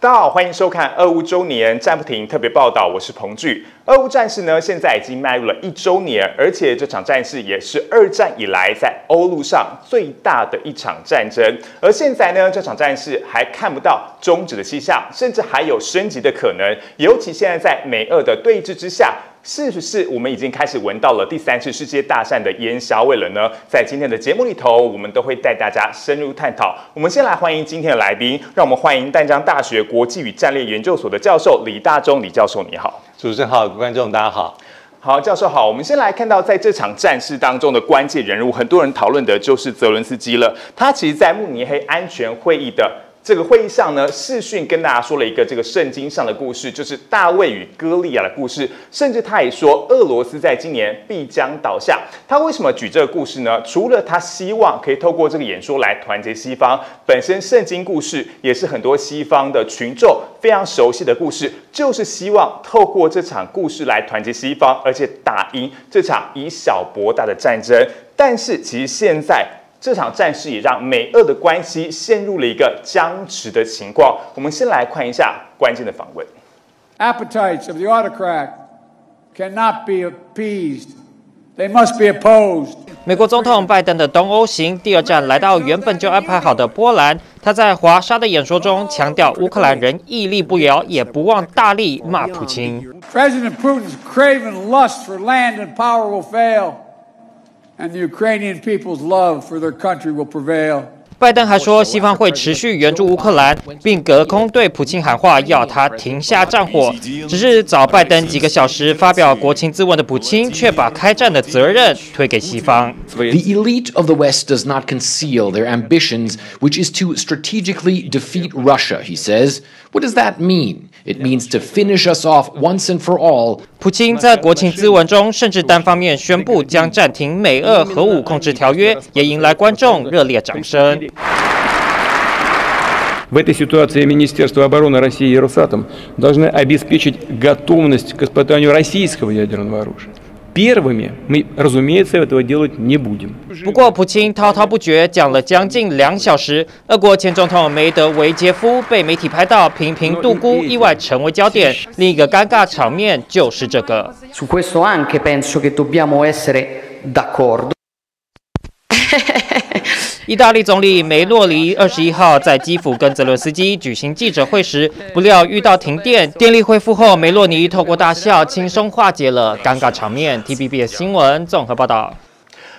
大家好，欢迎收看二五周年战不停特别报道，我是彭巨。俄乌战事呢，现在已经迈入了一周年，而且这场战事也是二战以来在欧陆上最大的一场战争。而现在呢，这场战事还看不到终止的迹象，甚至还有升级的可能。尤其现在在美俄的对峙之下。是不是我们已经开始闻到了第三次世界大战的烟硝味了呢？在今天的节目里头，我们都会带大家深入探讨。我们先来欢迎今天的来宾，让我们欢迎淡江大学国际与战略研究所的教授李大中李教授，你好，主持人好，观众大家好，好，教授好。我们先来看到在这场战事当中的关键人物，很多人讨论的就是泽伦斯基了。他其实，在慕尼黑安全会议的。这个会议上呢，视讯跟大家说了一个这个圣经上的故事，就是大卫与歌利亚的故事。甚至他也说，俄罗斯在今年必将倒下。他为什么举这个故事呢？除了他希望可以透过这个演说来团结西方，本身圣经故事也是很多西方的群众非常熟悉的故事，就是希望透过这场故事来团结西方，而且打赢这场以小博大的战争。但是其实现在。这场战事也让美俄的关系陷入了一个僵持的情况。我们先来看一下关键的访问。Appetites of the autocrat cannot be appeased; they must be opposed. 美国总统拜登的东欧行第二站来到原本就安排好的波兰。他在华沙的演说中强调，乌克兰人屹立不摇，也不忘大力骂普京。President Putin's craven lust for land and power will fail. and the Ukrainian people's love for their country will prevail. 拜登还说，西方会持续援助乌克兰，并隔空对普京喊话，要他停下战火。只是早拜登几个小时发表国情咨文的普京，却把开战的责任推给西方。The elite of the West does not conceal their ambitions, which is to strategically defeat Russia, he says. What does that mean? It means to finish us off once and for all. 普京在国情咨文中甚至单方面宣布将暂停美俄核武控制条约，也迎来观众热烈掌声。В этой ситуации Министерство обороны России и Росатом должны обеспечить готовность к испытанию российского ядерного оружия. Первыми мы, разумеется, этого делать не будем. 不过，普京滔滔不绝讲了将近两小时。俄国前总统梅德韦杰夫被媒体拍到频频度孤，意外成为焦点。另一个尴尬场面就是这个。Su questo anche penso che dobbiamo essere d'accordo. 意大利总理梅洛尼二十一号在基辅跟泽伦斯基举行记者会时，不料遇到停电，电力恢复后，梅洛尼透过大笑轻松化解了尴尬场面。T B B 的新闻综合报道。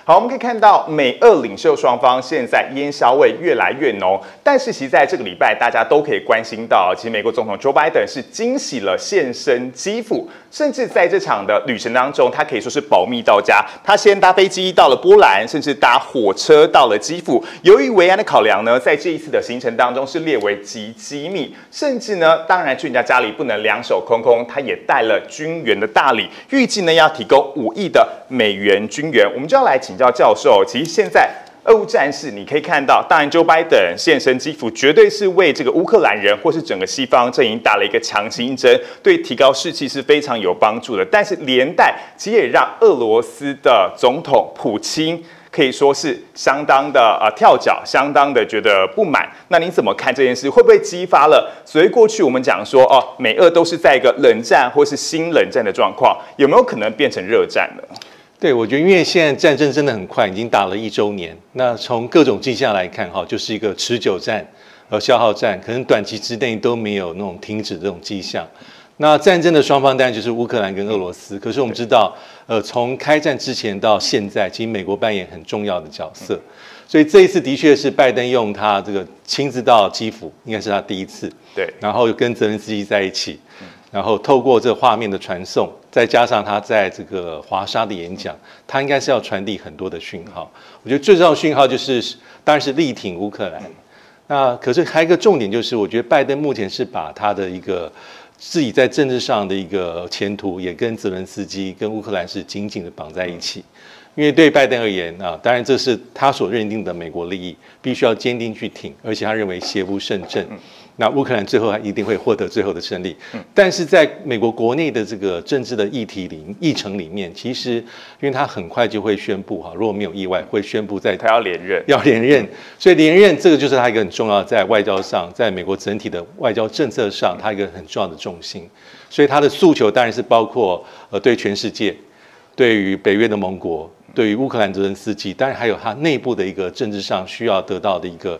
好，我们可以看到美俄领袖双方现在烟硝味越来越浓，但是其实在这个礼拜，大家都可以关心到，其实美国总统 Joe Biden 是惊喜了现身基辅，甚至在这场的旅程当中，他可以说是保密到家，他先搭飞机到了波兰，甚至搭火车到了基辅。由于维安的考量呢，在这一次的行程当中是列为极机密，甚至呢，当然去人家家里不能两手空空，他也带了军援的大礼，预计呢要提供五亿的美元军援。我们就要来请。教教授，其实现在俄乌战事，你可以看到，当然 Joe Biden 现身基辅，绝对是为这个乌克兰人或是整个西方阵营打了一个强心针，对提高士气是非常有帮助的。但是连带其实也让俄罗斯的总统普京可以说是相当的呃跳脚，相当的觉得不满。那你怎么看这件事？会不会激发了所以过去我们讲说哦，美俄都是在一个冷战或是新冷战的状况，有没有可能变成热战呢？对，我觉得因为现在战争真的很快，已经打了一周年。那从各种迹象来看，哈，就是一个持久战和消耗战，可能短期之内都没有那种停止这种迹象。那战争的双方当然就是乌克兰跟俄罗斯。可是我们知道，呃，从开战之前到现在，其实美国扮演很重要的角色。所以这一次的确是拜登用他这个亲自到基辅，应该是他第一次。对，然后跟泽连斯基在一起。然后透过这画面的传送，再加上他在这个华沙的演讲，他应该是要传递很多的讯号。我觉得最重要的讯号就是，当然是力挺乌克兰。那可是还有一个重点就是，我觉得拜登目前是把他的一个自己在政治上的一个前途，也跟泽连斯基、跟乌克兰是紧紧的绑在一起。因为对拜登而言啊，当然这是他所认定的美国利益，必须要坚定去挺，而且他认为邪不胜正。那乌克兰最后还一定会获得最后的胜利。但是在美国国内的这个政治的议题里议程里面，其实因为他很快就会宣布哈，如果没有意外，会宣布在他要连任，要连任，所以连任这个就是他一个很重要在外交上，在美国整体的外交政策上，他一个很重要的重心。所以他的诉求当然是包括呃对全世界，对于北约的盟国，对于乌克兰泽连斯基，当然还有他内部的一个政治上需要得到的一个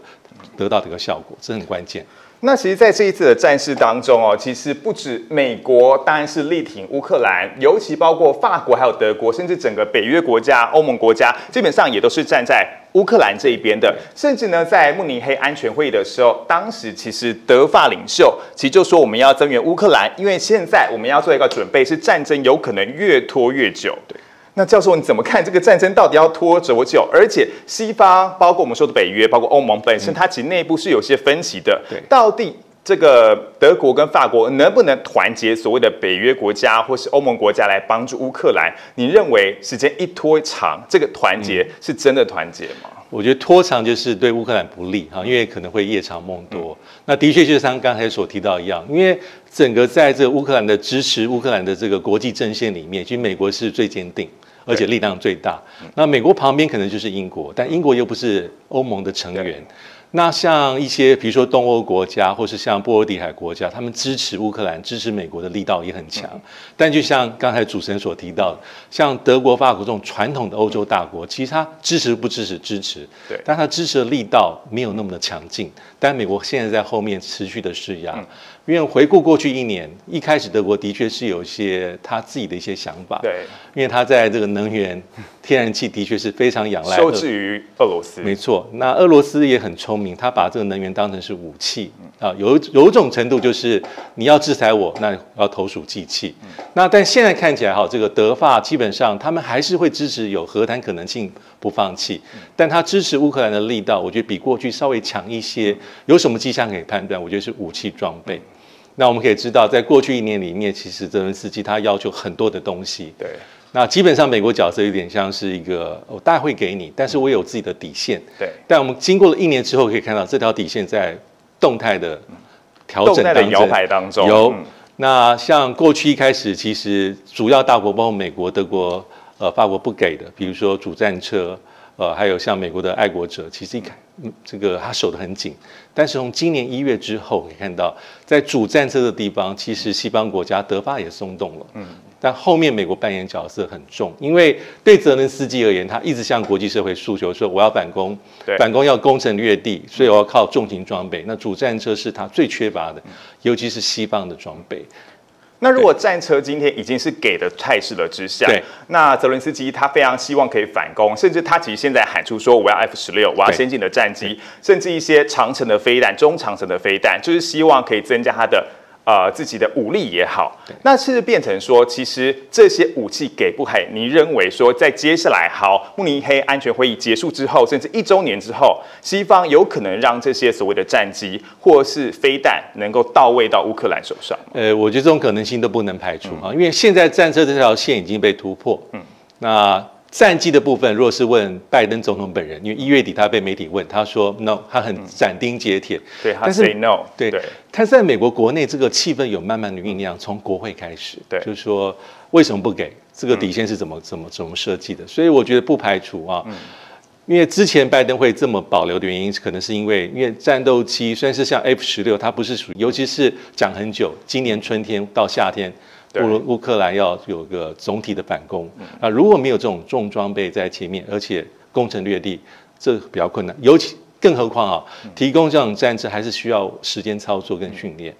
得到的一个效果，这很关键。那其实，在这一次的战事当中哦，其实不止美国，当然是力挺乌克兰，尤其包括法国、还有德国，甚至整个北约国家、欧盟国家，基本上也都是站在乌克兰这一边的。甚至呢，在慕尼黑安全会议的时候，当时其实德法领袖其实就说我们要增援乌克兰，因为现在我们要做一个准备，是战争有可能越拖越久。对。那教授你怎么看这个战争到底要拖多久？而且西方包括我们说的北约，包括欧盟本身，它其实内部是有些分歧的。对，到底这个德国跟法国能不能团结所谓的北约国家或是欧盟国家来帮助乌克兰？你认为时间一拖长，这个团结是真的团结吗？我觉得拖长就是对乌克兰不利哈，因为可能会夜长梦多。那的确就是像刚才所提到一样，因为整个在这个乌克兰的支持乌克兰的这个国际阵线里面，其实美国是最坚定。而且力量最大。那美国旁边可能就是英国，但英国又不是欧盟的成员。那像一些比如说东欧国家，或是像波罗的海国家，他们支持乌克兰、支持美国的力道也很强。但就像刚才主持人所提到，像德国、法国这种传统的欧洲大国，其实他支持不支持支持，对，但他支持的力道没有那么的强劲。但美国现在在后面持续的施压。因为回顾过去一年，一开始德国的确是有一些他自己的一些想法，对，因为他在这个能源、天然气的确是非常仰赖，受制于俄罗斯。没错，那俄罗斯也很聪明，他把这个能源当成是武器啊，有有一种程度就是你要制裁我，那要投鼠忌器。那但现在看起来哈，这个德法基本上他们还是会支持有和谈可能性，不放弃，但他支持乌克兰的力道，我觉得比过去稍微强一些。有什么迹象可以判断？我觉得是武器装备。那我们可以知道，在过去一年里面，其实泽连斯基他要求很多的东西。对，那基本上美国角色有点像是一个，我大概会给你，但是我有自己的底线。对，但我们经过了一年之后，可以看到这条底线在动态的调整当中。摇摆当中有。那像过去一开始，其实主要大国包括美国、德国、呃法国不给的，比如说主战车。呃，还有像美国的爱国者，其实一看，嗯，这个他守得很紧。但是从今年一月之后，可以看到，在主战车的地方，其实西方国家德法也松动了。嗯，但后面美国扮演角色很重，因为对泽连斯基而言，他一直向国际社会诉求说，我要反攻，反攻要攻城略地，所以我要靠重型装备。那主战车是他最缺乏的，尤其是西方的装备。那如果战车今天已经是给的态势了之下，那泽伦斯基他非常希望可以反攻，甚至他其实现在喊出说我要 F 十六，我要先进的战机，甚至一些长城的飞弹、中长城的飞弹，就是希望可以增加他的。呃，自己的武力也好，那是变成说，其实这些武器给不给？你认为说，在接下来好慕尼黑安全会议结束之后，甚至一周年之后，西方有可能让这些所谓的战机或是飞弹能够到位到乌克兰手上？呃，我觉得这种可能性都不能排除啊，因为现在战车这条线已经被突破。嗯，那。战机的部分，如果是问拜登总统本人，因为一月底他被媒体问，他说 no，他很斩钉截铁。对，他 say no。对，他在美国国内这个气氛有慢慢的酝酿，从国会开始，对，就是说为什么不给？这个底线是怎么怎么怎么设计的？所以我觉得不排除啊，因为之前拜登会这么保留的原因，可能是因为因为战斗机虽然是像 F 十六，它不是属，尤其是讲很久，今年春天到夏天。乌乌克兰要有个总体的反攻啊！如果没有这种重装备在前面，而且攻城略地，这比较困难。尤其更何况啊，提供这种战车还是需要时间操作跟训练。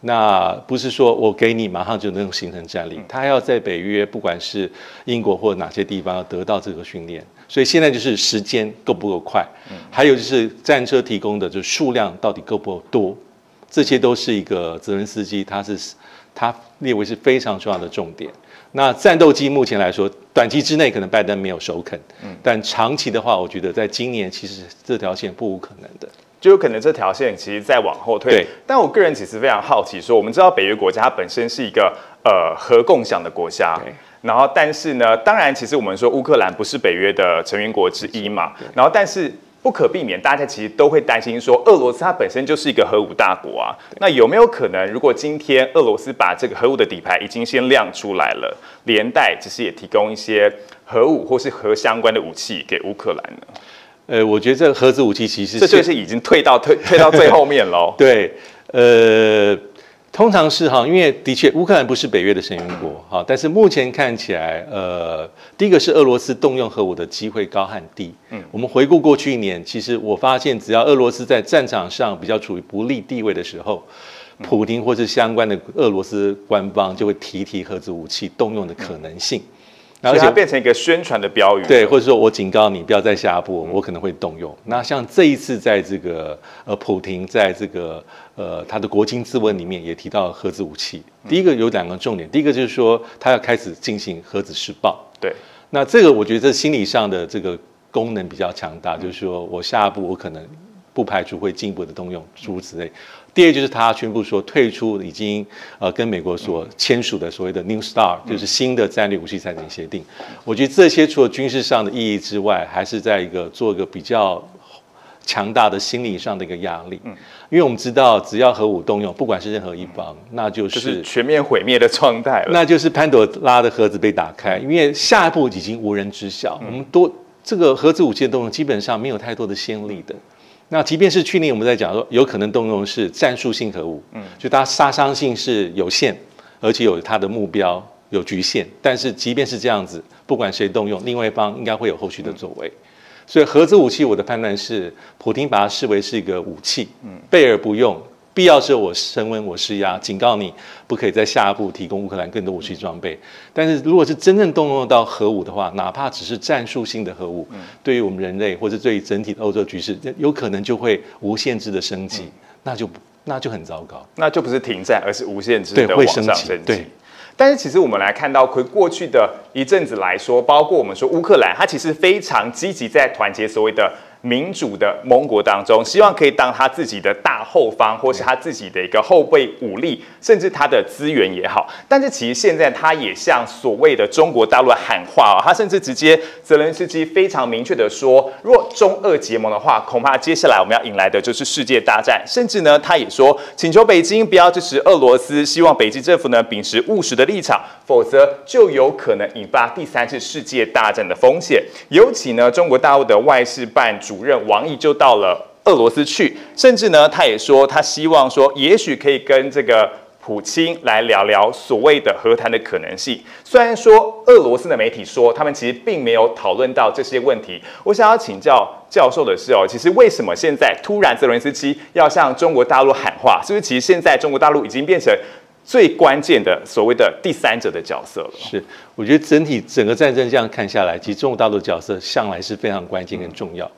那不是说我给你马上就能形成战力，他还要在北约，不管是英国或哪些地方要得到这个训练。所以现在就是时间够不够快，还有就是战车提供的就数量到底够不够多，这些都是一个泽连斯基他是。他列为是非常重要的重点。那战斗机目前来说，短期之内可能拜登没有首肯，嗯，但长期的话，我觉得在今年其实这条线不无可能的，就有可能这条线其实在往后退。对，但我个人其实非常好奇，说我们知道北约国家它本身是一个呃核共享的国家，然后但是呢，当然其实我们说乌克兰不是北约的成员国之一嘛，然后但是。不可避免，大家其实都会担心说，俄罗斯它本身就是一个核武大国啊。那有没有可能，如果今天俄罗斯把这个核武的底牌已经先亮出来了，连带其实也提供一些核武或是核相关的武器给乌克兰呢？呃，我觉得这个核子武器其实这就是已经退到退退到最后面喽。对，呃。通常是哈，因为的确乌克兰不是北约的成员国哈，但是目前看起来，呃，第一个是俄罗斯动用核武的机会高和低。嗯，我们回顾过去一年，其实我发现，只要俄罗斯在战场上比较处于不利地位的时候，普京或是相关的俄罗斯官方就会提提核子武器动用的可能性。而且变成一个宣传的标语，对，或者说我警告你不要再下一步，我可能会动用。那像这一次在这个呃，普廷在这个呃他的国情咨文里面也提到核子武器。第一个有两个重点，第一个就是说他要开始进行核子试爆。对，那这个我觉得这心理上的这个功能比较强大，就是说我下一步我可能不排除会进一步的动用诸如此类。第二就是他宣布说退出已经呃跟美国所签署的所谓的 New START，就是新的战略武器裁减协定。我觉得这些除了军事上的意义之外，还是在一个做一个比较强大的心理上的一个压力。嗯，因为我们知道，只要核武动用，不管是任何一方，那就是全面毁灭的状态了。那就是潘朵拉的盒子被打开，因为下一步已经无人知晓。我们多这个核子武器的动用基本上没有太多的先例的。那即便是去年我们在讲说有可能动用是战术性核武，嗯，就它杀伤性是有限，而且有它的目标有局限。但是即便是这样子，不管谁动用，另外一方应该会有后续的作为。所以核子武器，我的判断是，普京把它视为是一个武器，嗯，备而不用。必要时候我升温，我施压，警告你不可以在下一步提供乌克兰更多武器装备。但是如果是真正动用到核武的话，哪怕只是战术性的核武，对于我们人类或者对于整体的欧洲局势，有可能就会无限制的升级，那就那就很糟糕，那就不是停战，而是无限制的往上升级。对。但是其实我们来看到，回过去的一阵子来说，包括我们说乌克兰，它其实非常积极在团结所谓的。民主的盟国当中，希望可以当他自己的大后方，或是他自己的一个后备武力，甚至他的资源也好。但是其实现在他也向所谓的中国大陆喊话哦，他甚至直接泽连斯基非常明确的说，若中俄结盟的话，恐怕接下来我们要迎来的就是世界大战。甚至呢，他也说请求北京不要支持俄罗斯，希望北京政府呢秉持务实的立场，否则就有可能引发第三次世界大战的风险。尤其呢，中国大陆的外事办主。主任王毅就到了俄罗斯去，甚至呢，他也说他希望说，也许可以跟这个普京来聊聊所谓的和谈的可能性。虽然说俄罗斯的媒体说他们其实并没有讨论到这些问题。我想要请教教授的是哦，其实为什么现在突然泽连斯基要向中国大陆喊话？是不是其实现在中国大陆已经变成最关键的所谓的第三者的角色了？是，我觉得整体整个战争这样看下来，其实中国大陆角色向来是非常关键跟重要。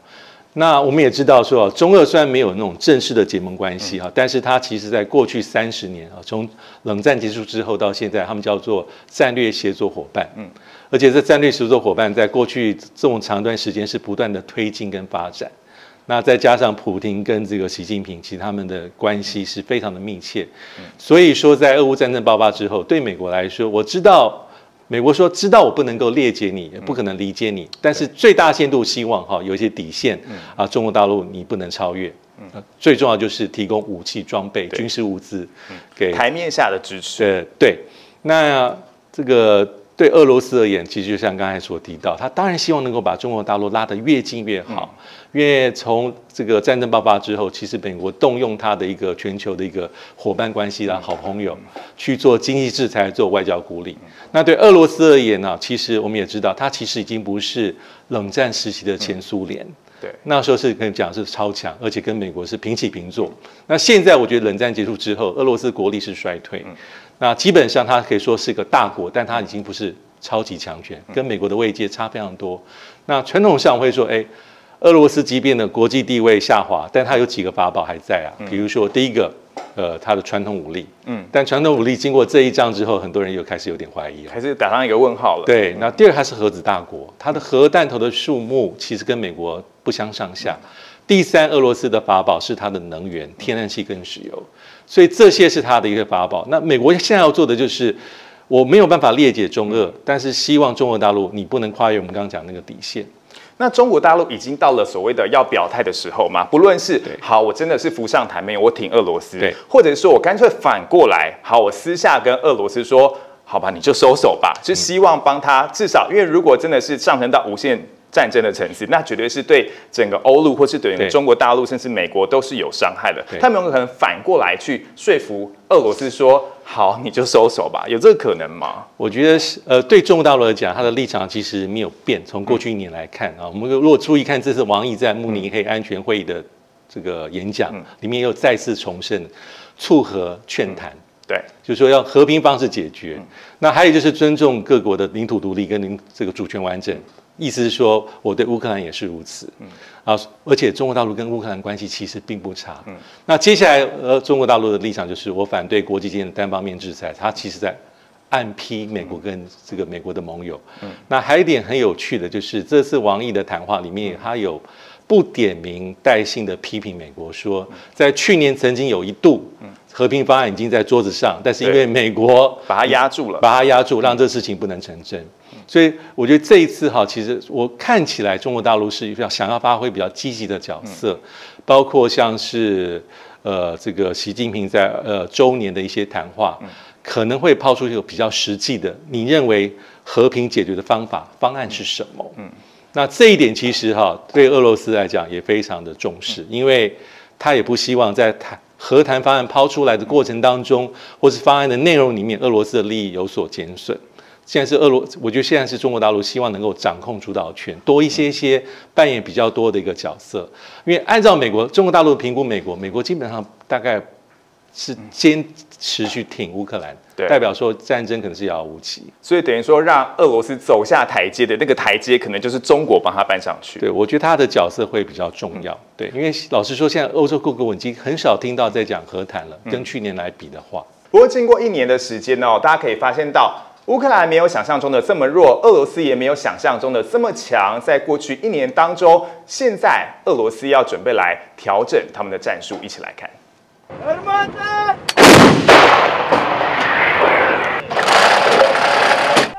那我们也知道说，中俄虽然没有那种正式的结盟关系哈，但是它其实在过去三十年啊，从冷战结束之后到现在，他们叫做战略协作伙伴。嗯，而且这战略协作伙伴在过去这么长一段时间是不断的推进跟发展。那再加上普京跟这个习近平，其实他们的关系是非常的密切。所以说，在俄乌战争爆发之后，对美国来说，我知道。美国说知道我不能够列解你，也不可能理解你，但是最大限度希望哈有一些底线啊，中国大陆你不能超越。最重要就是提供武器装备、军事物资给台面下的支持。对对，那这个。对俄罗斯而言，其实就像刚才所提到，他当然希望能够把中国大陆拉得越近越好。因为从这个战争爆发之后，其实美国动用他的一个全球的一个伙伴关系啦、好朋友去做经济制裁、做外交孤立。那对俄罗斯而言呢，其实我们也知道，它其实已经不是冷战时期的前苏联。对，那时候是可以讲是超强，而且跟美国是平起平坐。那现在我觉得冷战结束之后，俄罗斯国力是衰退。那基本上，它可以说是一个大国，但它已经不是超级强权，跟美国的位阶差非常多。那传统上会说，哎，俄罗斯即便的国际地位下滑，但它有几个法宝还在啊。比如说，第一个，呃，它的传统武力。嗯。但传统武力经过这一仗之后，很多人又开始有点怀疑了，还是打上一个问号了。对。那第二，它是核子大国，它的核弹头的数目其实跟美国不相上下。第三，俄罗斯的法宝是它的能源，天然气跟石油。所以这些是它的一个法宝。那美国现在要做的就是，我没有办法列解中俄，但是希望中俄大陆你不能跨越我们刚刚讲那个底线。那中国大陆已经到了所谓的要表态的时候嘛？不论是好，我真的是浮上台面，我挺俄罗斯，或者说我干脆反过来，好，我私下跟俄罗斯说，好吧，你就收手吧，就希望帮他至少，因为如果真的是上升到无限。战争的层次，那绝对是对整个欧陆，或是对中国大陆，甚至美国都是有伤害的。他们有可能反过来去说服俄罗斯说：“好，你就收手吧。”有这个可能吗？我觉得是，呃，对中国大陆来讲，他的立场其实没有变。从过去一年来看啊，我们如果注意看这次王毅在慕尼黑安全会议的这个演讲，里面又再次重申促和劝谈，对，就是说要和平方式解决。那还有就是尊重各国的领土独立跟领这个主权完整。意思是说，我对乌克兰也是如此。嗯，啊，而且中国大陆跟乌克兰关系其实并不差。嗯，那接下来，呃，中国大陆的立场就是我反对国际间的单方面制裁，它其实在暗批美国跟这个美国的盟友。嗯，那还有一点很有趣的就是，这次王毅的谈话里面，他有不点名带姓的批评美国，说在去年曾经有一度，和平方案已经在桌子上，但是因为美国把它压住了，把它压住，让这事情不能成真。所以我觉得这一次哈，其实我看起来中国大陆是要想要发挥比较积极的角色，包括像是呃这个习近平在呃周年的一些谈话，可能会抛出一个比较实际的，你认为和平解决的方法方案是什么？嗯，那这一点其实哈对俄罗斯来讲也非常的重视，因为他也不希望在谈和谈方案抛出来的过程当中，或是方案的内容里面，俄罗斯的利益有所减损。现在是俄罗，我觉得现在是中国大陆希望能够掌控主导权，多一些些扮演比较多的一个角色。因为按照美国、中国大陆评估，美国美国基本上大概是坚持续挺乌克兰，代表说战争可能是遥遥无期。所以等于说让俄罗斯走下台阶的那个台阶，可能就是中国帮他搬上去。对，我觉得他的角色会比较重要。对，因为老实说，现在欧洲各国已经很少听到在讲和谈了，跟去年来比的话。不过经过一年的时间呢，大家可以发现到。乌克兰没有想象中的这么弱，俄罗斯也没有想象中的这么强。在过去一年当中，现在俄罗斯要准备来调整他们的战术，一起来看。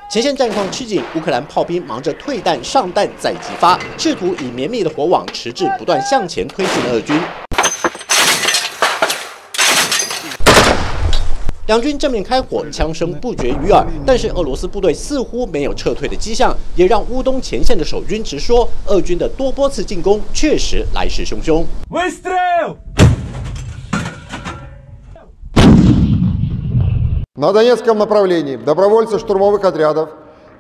前线战况吃紧，乌克兰炮兵忙着退弹、上弹再激发，试图以绵密的火网迟滞不断向前推进的俄军。两军正面开火，枪声不绝于耳。但是俄罗斯部队似乎没有撤退的迹象，也让乌东前线的守军直说，俄军的多波次进攻确实来势汹汹。На Донецком направлении добровольцы штурмовых отрядов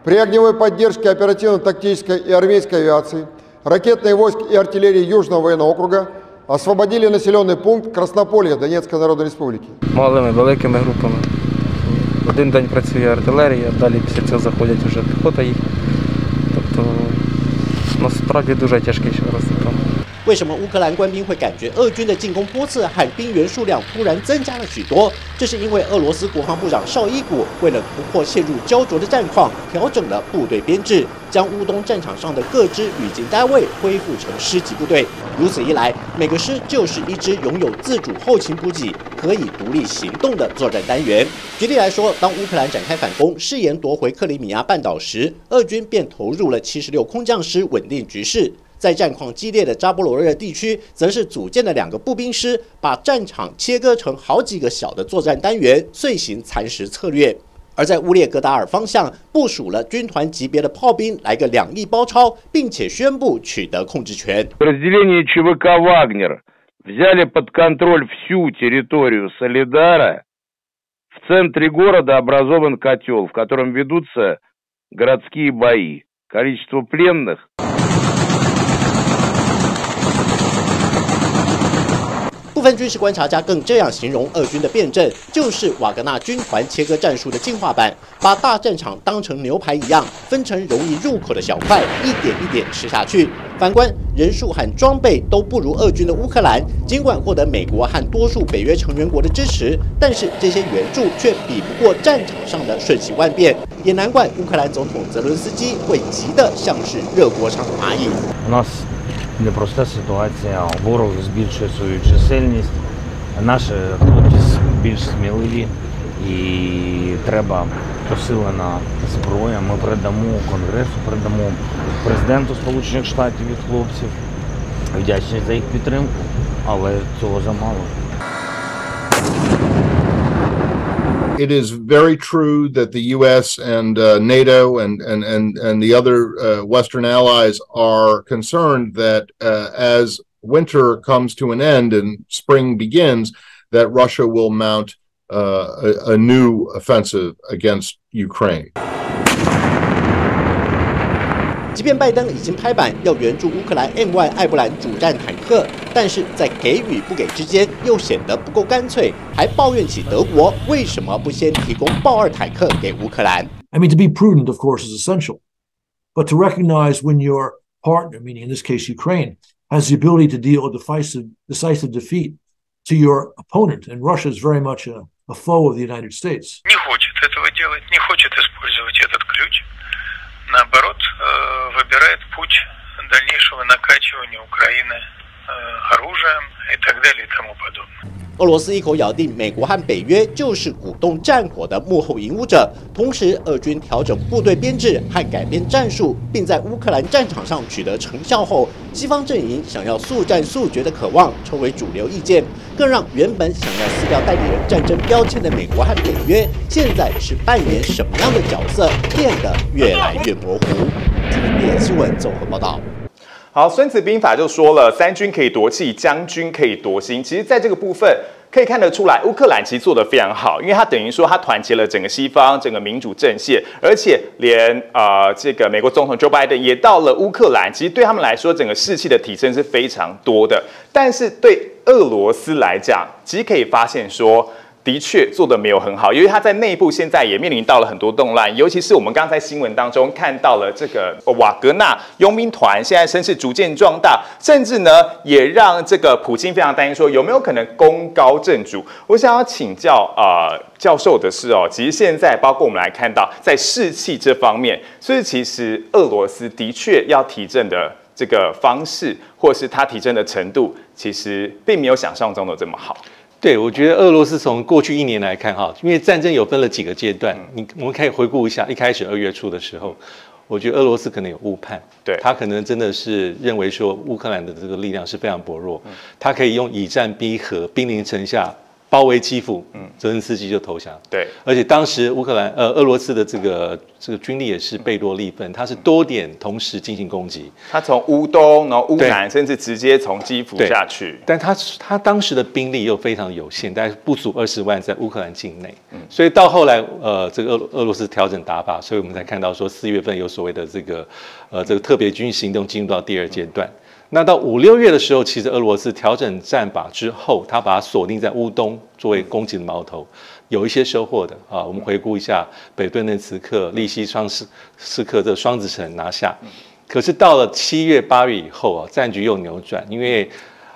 при огневой поддержке оперативно-тактической и армейской авиации, ракетные войск и артиллерии Южного военного округа освободили населенный пункт Краснополье Донецкой Народной Республики. Малими великими групами. Один день працює артилерія, далі після цього заходять вже піхота їх. Тобто насправді дуже тяжкий зараз там. 为什么乌克兰官兵会感觉俄军的进攻波次和兵员数量突然增加了许多？这是因为俄罗斯国防部长绍伊古为了突破陷入焦灼的战况，调整了部队编制，将乌东战场上的各支旅警单位恢复成师级部队。如此一来，每个师就是一支拥有自主后勤补给、可以独立行动的作战单元。举例来说，当乌克兰展开反攻，誓言夺回克里米亚半岛时，俄军便投入了七十六空降师稳定局势。在战况激烈的扎波罗热地区，则是组建了两个步兵师，把战场切割成好几个小的作战单元，遂行蚕食策略。而在乌列格达尔方向，部署了军团级别的炮兵，来个两翼包抄，并且宣布取得控制权。Разделение ЧВК Вагнер взяли под контроль всю территорию Солидара. В центре города образован котел, в котором ведутся городские бои. Количество пленных 分军事观察家更这样形容俄军的变阵，就是瓦格纳军团切割战术的进化版，把大战场当成牛排一样，分成容易入口的小块，一点一点吃下去。反观人数和装备都不如俄军的乌克兰，尽管获得美国和多数北约成员国的支持，但是这些援助却比不过战场上的瞬息万变，也难怪乌克兰总统泽伦斯基会急得像是热锅上的蚂蚁。Непроста ситуація. Ворог збільшує свою чисельність, наші хлопці більш сміливі і треба посилена зброя. Ми передамо Конгресу, передамо президенту Сполучених Штатів від хлопців. Вдячний за їх підтримку, але цього замало. It is very true that the U.S. and uh, NATO and, and, and, and the other uh, Western allies are concerned that uh, as winter comes to an end and spring begins, that Russia will mount uh, a, a new offensive against Ukraine. 即便拜登已经拍板要援助乌克兰 M1 艾布兰主战坦克，但是在给予不给之间又显得不够干脆，还抱怨起德国为什么不先提供豹二坦克给乌克兰。 I mean, to be prudent, of course, is essential, but to recognize when your partner, meaning in this case Ukraine, has the ability to deal a decisive, decisive defeat to your opponent, and Russia is very much a, a foe of the United States. не хочет этого делать, не хочет использовать этот ключ. Наоборот, э, выбирает путь дальнейшего накачивания Украины э, оружием и так далее и тому подобное. 俄罗斯一口咬定，美国和北约就是鼓动战火的幕后引武者。同时，俄军调整部队编制和改变战术，并在乌克兰战场上取得成效后，西方阵营想要速战速决的渴望成为主流意见，更让原本想要撕掉代理人战争标签的美国和北约，现在是扮演什么样的角色，变得越来越模糊。TVB 新闻综合报道。好，《孙子兵法》就说了，三军可以夺气，将军可以夺心。其实，在这个部分可以看得出来，乌克兰其实做得非常好，因为他等于说他团结了整个西方、整个民主阵线，而且连呃这个美国总统 Joe Biden 也到了乌克兰，其实对他们来说，整个士气的提升是非常多的。但是对俄罗斯来讲，其实可以发现说。的确做的没有很好，因为他在内部现在也面临到了很多动乱，尤其是我们刚才新闻当中看到了这个瓦格纳佣兵团现在声势逐渐壮大，甚至呢也让这个普京非常担心，说有没有可能功高震主？我想要请教啊、教授的是哦，其实现在包括我们来看到在士气这方面，所以其实俄罗斯的确要提振的这个方式，或是他提振的程度，其实并没有想象中的这么好。对，我觉得俄罗斯从过去一年来看，哈，因为战争有分了几个阶段，你我们可以回顾一下，一开始二月初的时候，我觉得俄罗斯可能有误判，对。他可能真的是认为说乌克兰的这个力量是非常薄弱，他可以用以战逼和，兵临城下。包围基辅，嗯，泽连斯基就投降。对，而且当时乌克兰呃俄罗斯的这个这个军力也是贝多利分，他是多点同时进行攻击。他从乌东，然后乌南，甚至直接从基辅下去。但他他当时的兵力又非常有限，大概不足二十万在乌克兰境内。嗯，所以到后来呃这个俄俄罗斯调整打法，所以我们才看到说四月份有所谓的这个呃这个特别军事行动进入到第二阶段。那到五六月的时候，其实俄罗斯调整战法之后，他把它锁定在乌东作为攻击的矛头，有一些收获的啊。我们回顾一下北顿内茨克、利西双斯斯克这双子城拿下，可是到了七月八月以后啊，战局又扭转，因为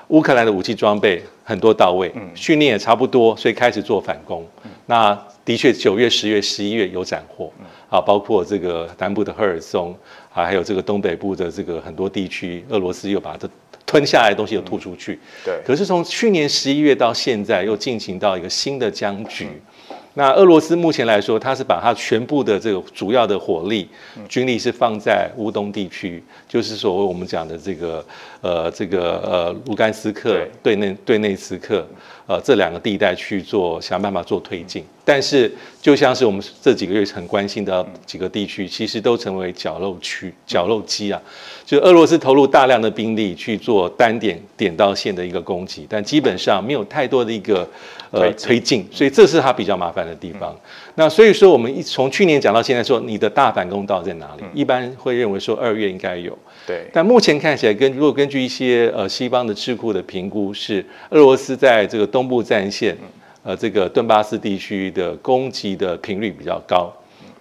乌克兰的武器装备很多到位，训练也差不多，所以开始做反攻。那的确九月、十月、十一月有斩获啊，包括这个南部的赫尔松。啊，还有这个东北部的这个很多地区，俄罗斯又把它吞下来的东西又吐出去。对。可是从去年十一月到现在，又进行到一个新的僵局。那俄罗斯目前来说，它是把它全部的这个主要的火力、军力是放在乌东地区，就是所谓我们讲的这个呃这个呃卢甘斯克对内对内斯克呃这两个地带去做想办法做推进。但是就像是我们这几个月很关心的几个地区，其实都成为绞肉区、绞肉机啊。就俄罗斯投入大量的兵力去做单点点到线的一个攻击，但基本上没有太多的一个呃推进，所以这是它比较麻烦的地方。那所以说，我们一从去年讲到现在，说你的大反攻到在哪里？一般会认为说二月应该有。对。但目前看起来，根如果根据一些呃西方的智库的评估，是俄罗斯在这个东部战线，呃这个顿巴斯地区的攻击的频率比较高。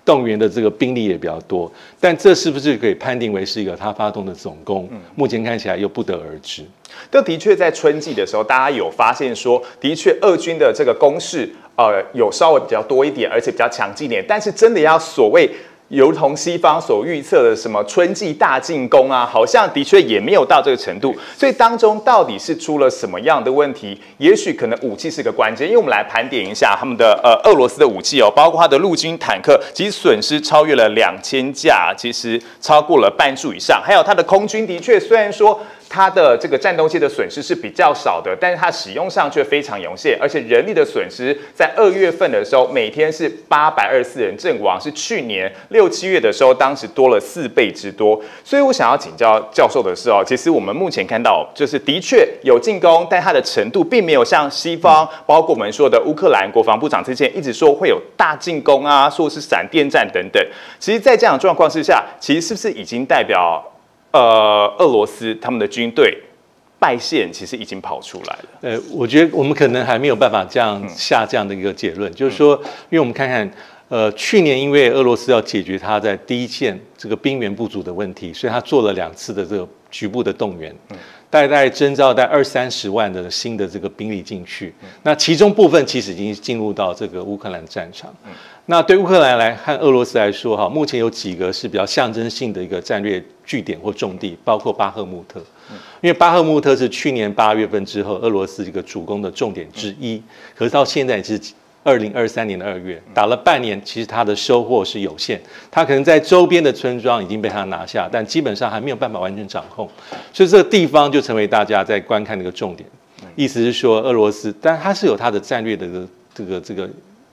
动员的这个兵力也比较多，但这是不是可以判定为是一个他发动的总攻？目前看起来又不得而知。这的确在春季的时候，大家有发现说，的确俄军的这个攻势，呃，有稍微比较多一点，而且比较强劲一点。但是真的要所谓如同西方所预测的什么春季大进攻啊，好像的确也没有到这个程度。所以当中到底是出了什么样的问题？也许可能武器是个关键，因为我们来盘点一下他们的呃俄罗斯的武器哦，包括它的陆军坦克，其实损失超越了两千架，其实超过了半数以上。还有它的空军，的确虽然说。它的这个战斗机的损失是比较少的，但是它使用上却非常有限，而且人力的损失在二月份的时候，每天是八百二十四人阵亡，是去年六七月的时候，当时多了四倍之多。所以我想要请教教授的是哦，其实我们目前看到，就是的确有进攻，但它的程度并没有像西方，包括我们说的乌克兰国防部长之前一直说会有大进攻啊，说是闪电战等等。其实，在这样的状况之下，其实是不是已经代表？呃，俄罗斯他们的军队败线其实已经跑出来了。呃，我觉得我们可能还没有办法这样下这样的一个结论，就是说，因为我们看看，呃，去年因为俄罗斯要解决他在第一线这个兵源不足的问题，所以他做了两次的这个局部的动员，大概征召在二三十万的新的这个兵力进去。那其中部分其实已经进入到这个乌克兰战场。那对乌克兰来和俄罗斯来说，哈，目前有几个是比较象征性的一个战略据点或重地，包括巴赫穆特，因为巴赫穆特是去年八月份之后俄罗斯一个主攻的重点之一，可是到现在是二零二三年的二月，打了半年，其实它的收获是有限，它可能在周边的村庄已经被他拿下，但基本上还没有办法完全掌控，所以这个地方就成为大家在观看的一个重点。意思是说，俄罗斯，但它是有它的战略的这个这个。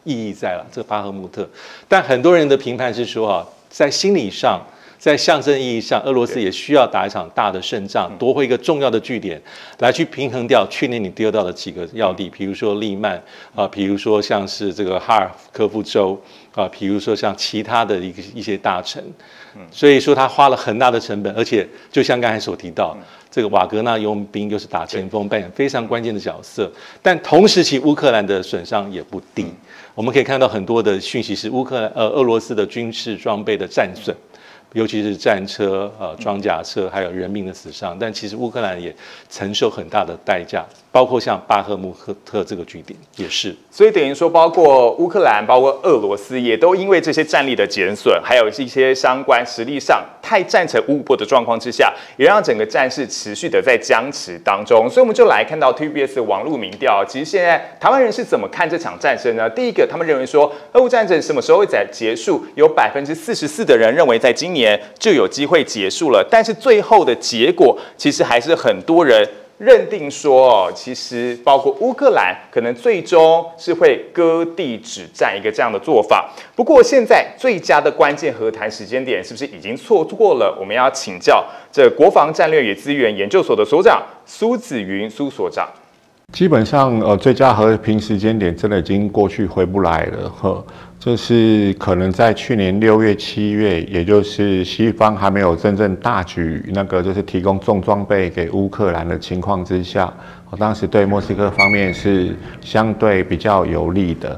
意义在了这个巴赫穆特，但很多人的评判是说啊，在心理上，在象征意义上，俄罗斯也需要打一场大的胜仗，夺回一个重要的据点，来去平衡掉去年你丢掉的几个要地，比如说利曼啊，比如说像是这个哈尔科夫州啊，比如说像其他的一个一些大城，所以说他花了很大的成本，而且就像刚才所提到。这个瓦格纳佣兵又是打前锋，扮演非常关键的角色。但同时期乌克兰的损伤也不低，我们可以看到很多的讯息是乌克兰呃俄罗斯的军事装备的战损。尤其是战车、呃装甲车，还有人民的死伤，但其实乌克兰也承受很大的代价，包括像巴赫穆赫特这个据点也是。所以等于说，包括乌克兰、包括俄罗斯，也都因为这些战力的减损，还有一些相关实力上太战成五五波的状况之下，也让整个战事持续的在僵持当中。所以我们就来看到 TBS 网络民调，其实现在台湾人是怎么看这场战争呢？第一个，他们认为说，俄乌战争什么时候会在结束？有百分之四十四的人认为在今。年就有机会结束了，但是最后的结果其实还是很多人认定说，哦，其实包括乌克兰可能最终是会割地止战一个这样的做法。不过现在最佳的关键和谈时间点是不是已经错过了？我们要请教这国防战略与资源研究所的所长苏子云苏所长。基本上，呃，最佳和平时间点真的已经过去，回不来了，呵。就是可能在去年六月、七月，也就是西方还没有真正大举那个，就是提供重装备给乌克兰的情况之下，我当时对莫斯科方面是相对比较有利的。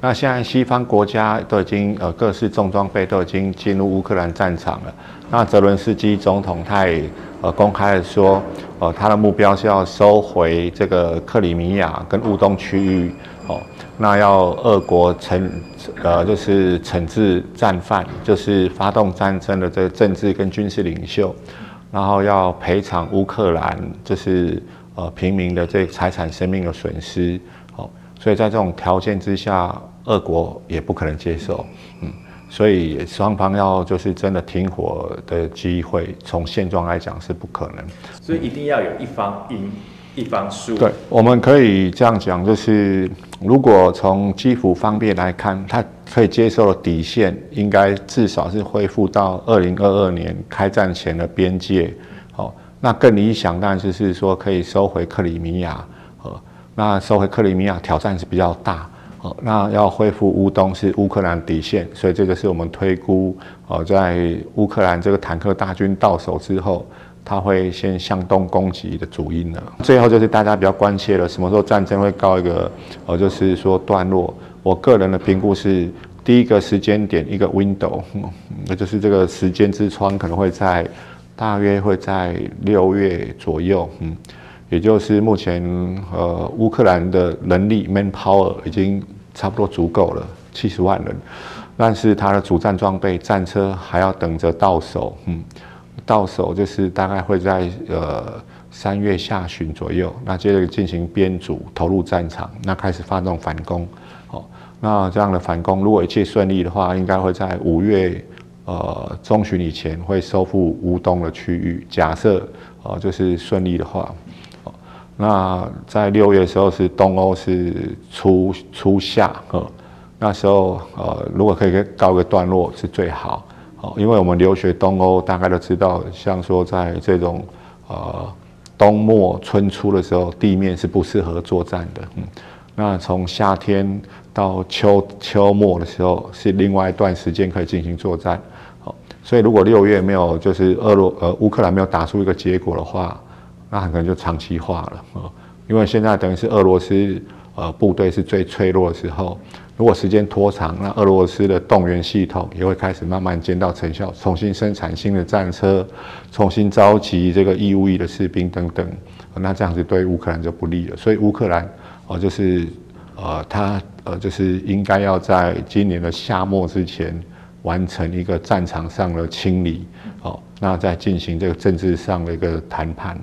那现在西方国家都已经呃各式重装备都已经进入乌克兰战场了。那泽伦斯基总统他也呃公开的说，呃他的目标是要收回这个克里米亚跟乌东区域。哦，那要俄国惩呃就是惩治战犯，就是发动战争的这个政治跟军事领袖，然后要赔偿乌克兰就是呃平民的这财产生命的损失。所以在这种条件之下，俄国也不可能接受，嗯，所以双方要就是真的停火的机会，从现状来讲是不可能。所以一定要有一方赢，一方输。对，我们可以这样讲，就是如果从基辅方面来看，他可以接受的底线，应该至少是恢复到二零二二年开战前的边界。好，那更理想当然就是说可以收回克里米亚。那收回克里米亚挑战是比较大，哦，那要恢复乌东是乌克兰底线，所以这个是我们推估，哦，在乌克兰这个坦克大军到手之后，他会先向东攻击的主因了。最后就是大家比较关切了，什么时候战争会告一个，哦，就是说段落。我个人的评估是，第一个时间点一个 window，那就是这个时间之窗可能会在大约会在六月左右，嗯。也就是目前，呃，乌克兰的能力 （manpower） 已经差不多足够了，七十万人。但是它的主战装备战车还要等着到手，嗯，到手就是大概会在呃三月下旬左右，那接着进行编组投入战场，那开始发动反攻，哦，那这样的反攻如果一切顺利的话，应该会在五月呃中旬以前会收复乌东的区域，假设呃就是顺利的话。那在六月的时候是东欧是初初夏，呃，那时候呃如果可以告个段落是最好，哦，因为我们留学东欧大概都知道，像说在这种呃冬末春初的时候，地面是不适合作战的，嗯，那从夏天到秋秋末的时候是另外一段时间可以进行作战，好，所以如果六月没有就是俄罗呃乌克兰没有打出一个结果的话。那很可能就长期化了啊，因为现在等于是俄罗斯呃部队是最脆弱的时候，如果时间拖长，那俄罗斯的动员系统也会开始慢慢见到成效，重新生产新的战车，重新召集这个义务役的士兵等等，那这样子对乌克兰就不利了。所以乌克兰哦就是呃他呃就是应该要在今年的夏末之前完成一个战场上的清理，哦，那再进行这个政治上的一个谈判。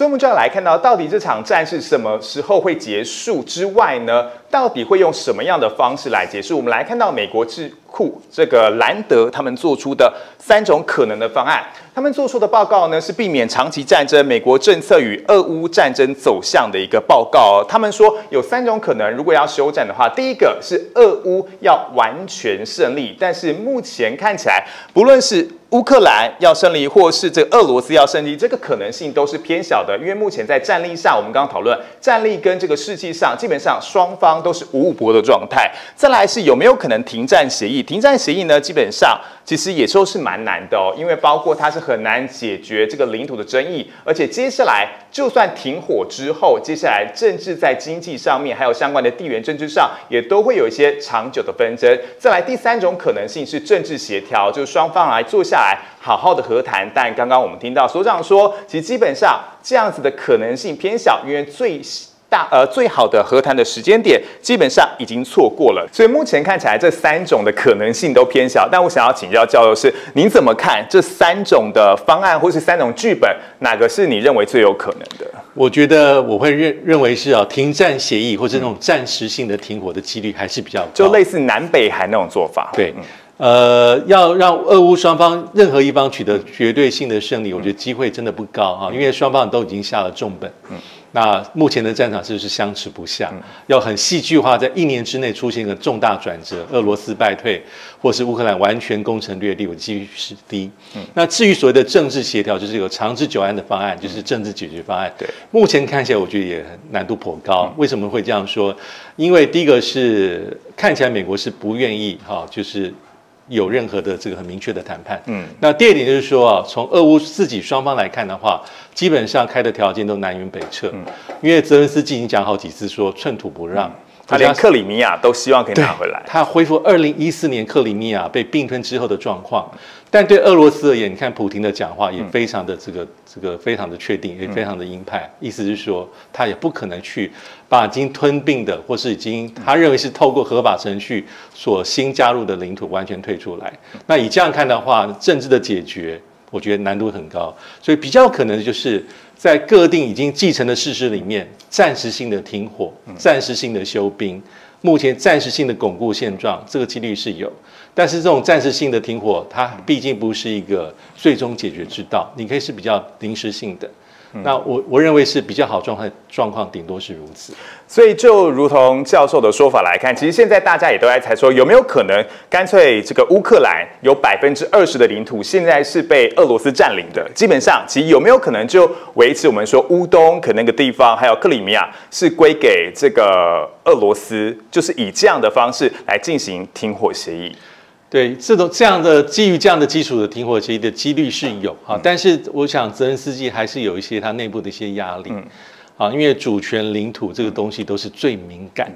所以，我们就要来看到，到底这场战是什么时候会结束之外呢？到底会用什么样的方式来结束？我们来看到美国智库这个兰德他们做出的三种可能的方案。他们做出的报告呢，是避免长期战争、美国政策与俄乌战争走向的一个报告。他们说有三种可能，如果要休战的话，第一个是俄乌要完全胜利，但是目前看起来，不论是乌克兰要胜利，或是这俄罗斯要胜利，这个可能性都是偏小的，因为目前在战力上，我们刚刚讨论战力跟这个士气上，基本上双方都是五五搏的状态。再来是有没有可能停战协议？停战协议呢，基本上其实也说是蛮难的哦，因为包括它是很难解决这个领土的争议，而且接下来就算停火之后，接下来政治在经济上面，还有相关的地缘政治上，也都会有一些长久的纷争。再来第三种可能性是政治协调，就是双方来坐下来好好的和谈。但刚刚我们听到所长说，其实基本上这样子的可能性偏小，因为最。大呃，最好的和谈的时间点基本上已经错过了，所以目前看起来这三种的可能性都偏小。但我想要请教教授是，您怎么看这三种的方案或是三种剧本，哪个是你认为最有可能的？我觉得我会认认为是啊，停战协议或者那种暂时性的停火的几率还是比较高，就类似南北韩那种做法。对，呃，要让俄乌双方任何一方取得绝对性的胜利，我觉得机会真的不高啊，因为双方都已经下了重本。嗯。那目前的战场是不是相持不下？要很戏剧化，在一年之内出现一个重大转折，俄罗斯败退，或是乌克兰完全攻城略地，我几率是低。那至于所谓的政治协调，就是有长治久安的方案，就是政治解决方案。对，目前看起来我觉得也难度颇高。为什么会这样说？因为第一个是看起来美国是不愿意哈，就是。有任何的这个很明确的谈判，嗯，那第二点就是说啊，从俄乌自己双方来看的话，基本上开的条件都南辕北辙，嗯，因为泽连斯基已经讲好几次说寸土不让，他连克里米亚都希望可以拿回来，他恢复二零一四年克里米亚被并吞之后的状况。但对俄罗斯而言，你看普京的讲话也非常的这个这个非常的确定，也非常的鹰派，意思是说他也不可能去把已经吞并的或是已经他认为是透过合法程序所新加入的领土完全退出来。那以这样看的话，政治的解决我觉得难度很高，所以比较可能就是在各定已经继承的事实里面，暂时性的停火，暂时性的休兵，目前暂时性的巩固现状，这个几率是有。但是这种暂时性的停火，它毕竟不是一个最终解决之道，你可以是比较临时性的。那我我认为是比较好状态，状况顶多是如此。所以就如同教授的说法来看，其实现在大家也都在猜说，有没有可能干脆这个乌克兰有百分之二十的领土现在是被俄罗斯占领的？基本上，其实有没有可能就维持我们说乌东可那个地方，还有克里米亚是归给这个俄罗斯，就是以这样的方式来进行停火协议？对这种这样的基于这样的基础的停火协议的几率是有啊，但是我想泽恩斯基还是有一些他内部的一些压力，啊，因为主权领土这个东西都是最敏感。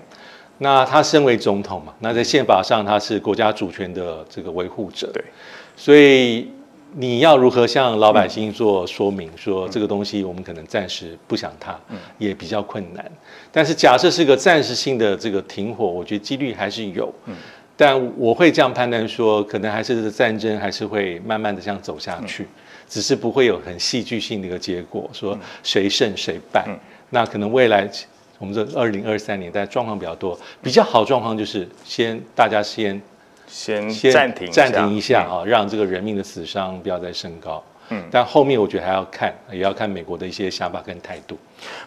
那他身为总统嘛，那在宪法上他是国家主权的这个维护者，对，所以你要如何向老百姓做说明，说这个东西我们可能暂时不想它，也比较困难。但是假设是个暂时性的这个停火，我觉得几率还是有。但我会这样判断说，可能还是战争还是会慢慢的这样走下去，只是不会有很戏剧性的一个结果，说谁胜谁败。那可能未来我们这二零二三年，但状况比较多，比较好状况就是先大家先先先暂停暂停一下嗯。啊，让这个人命的死伤不要再升高。嗯但后面我觉得还要看，也要看美国的一些想法跟态度。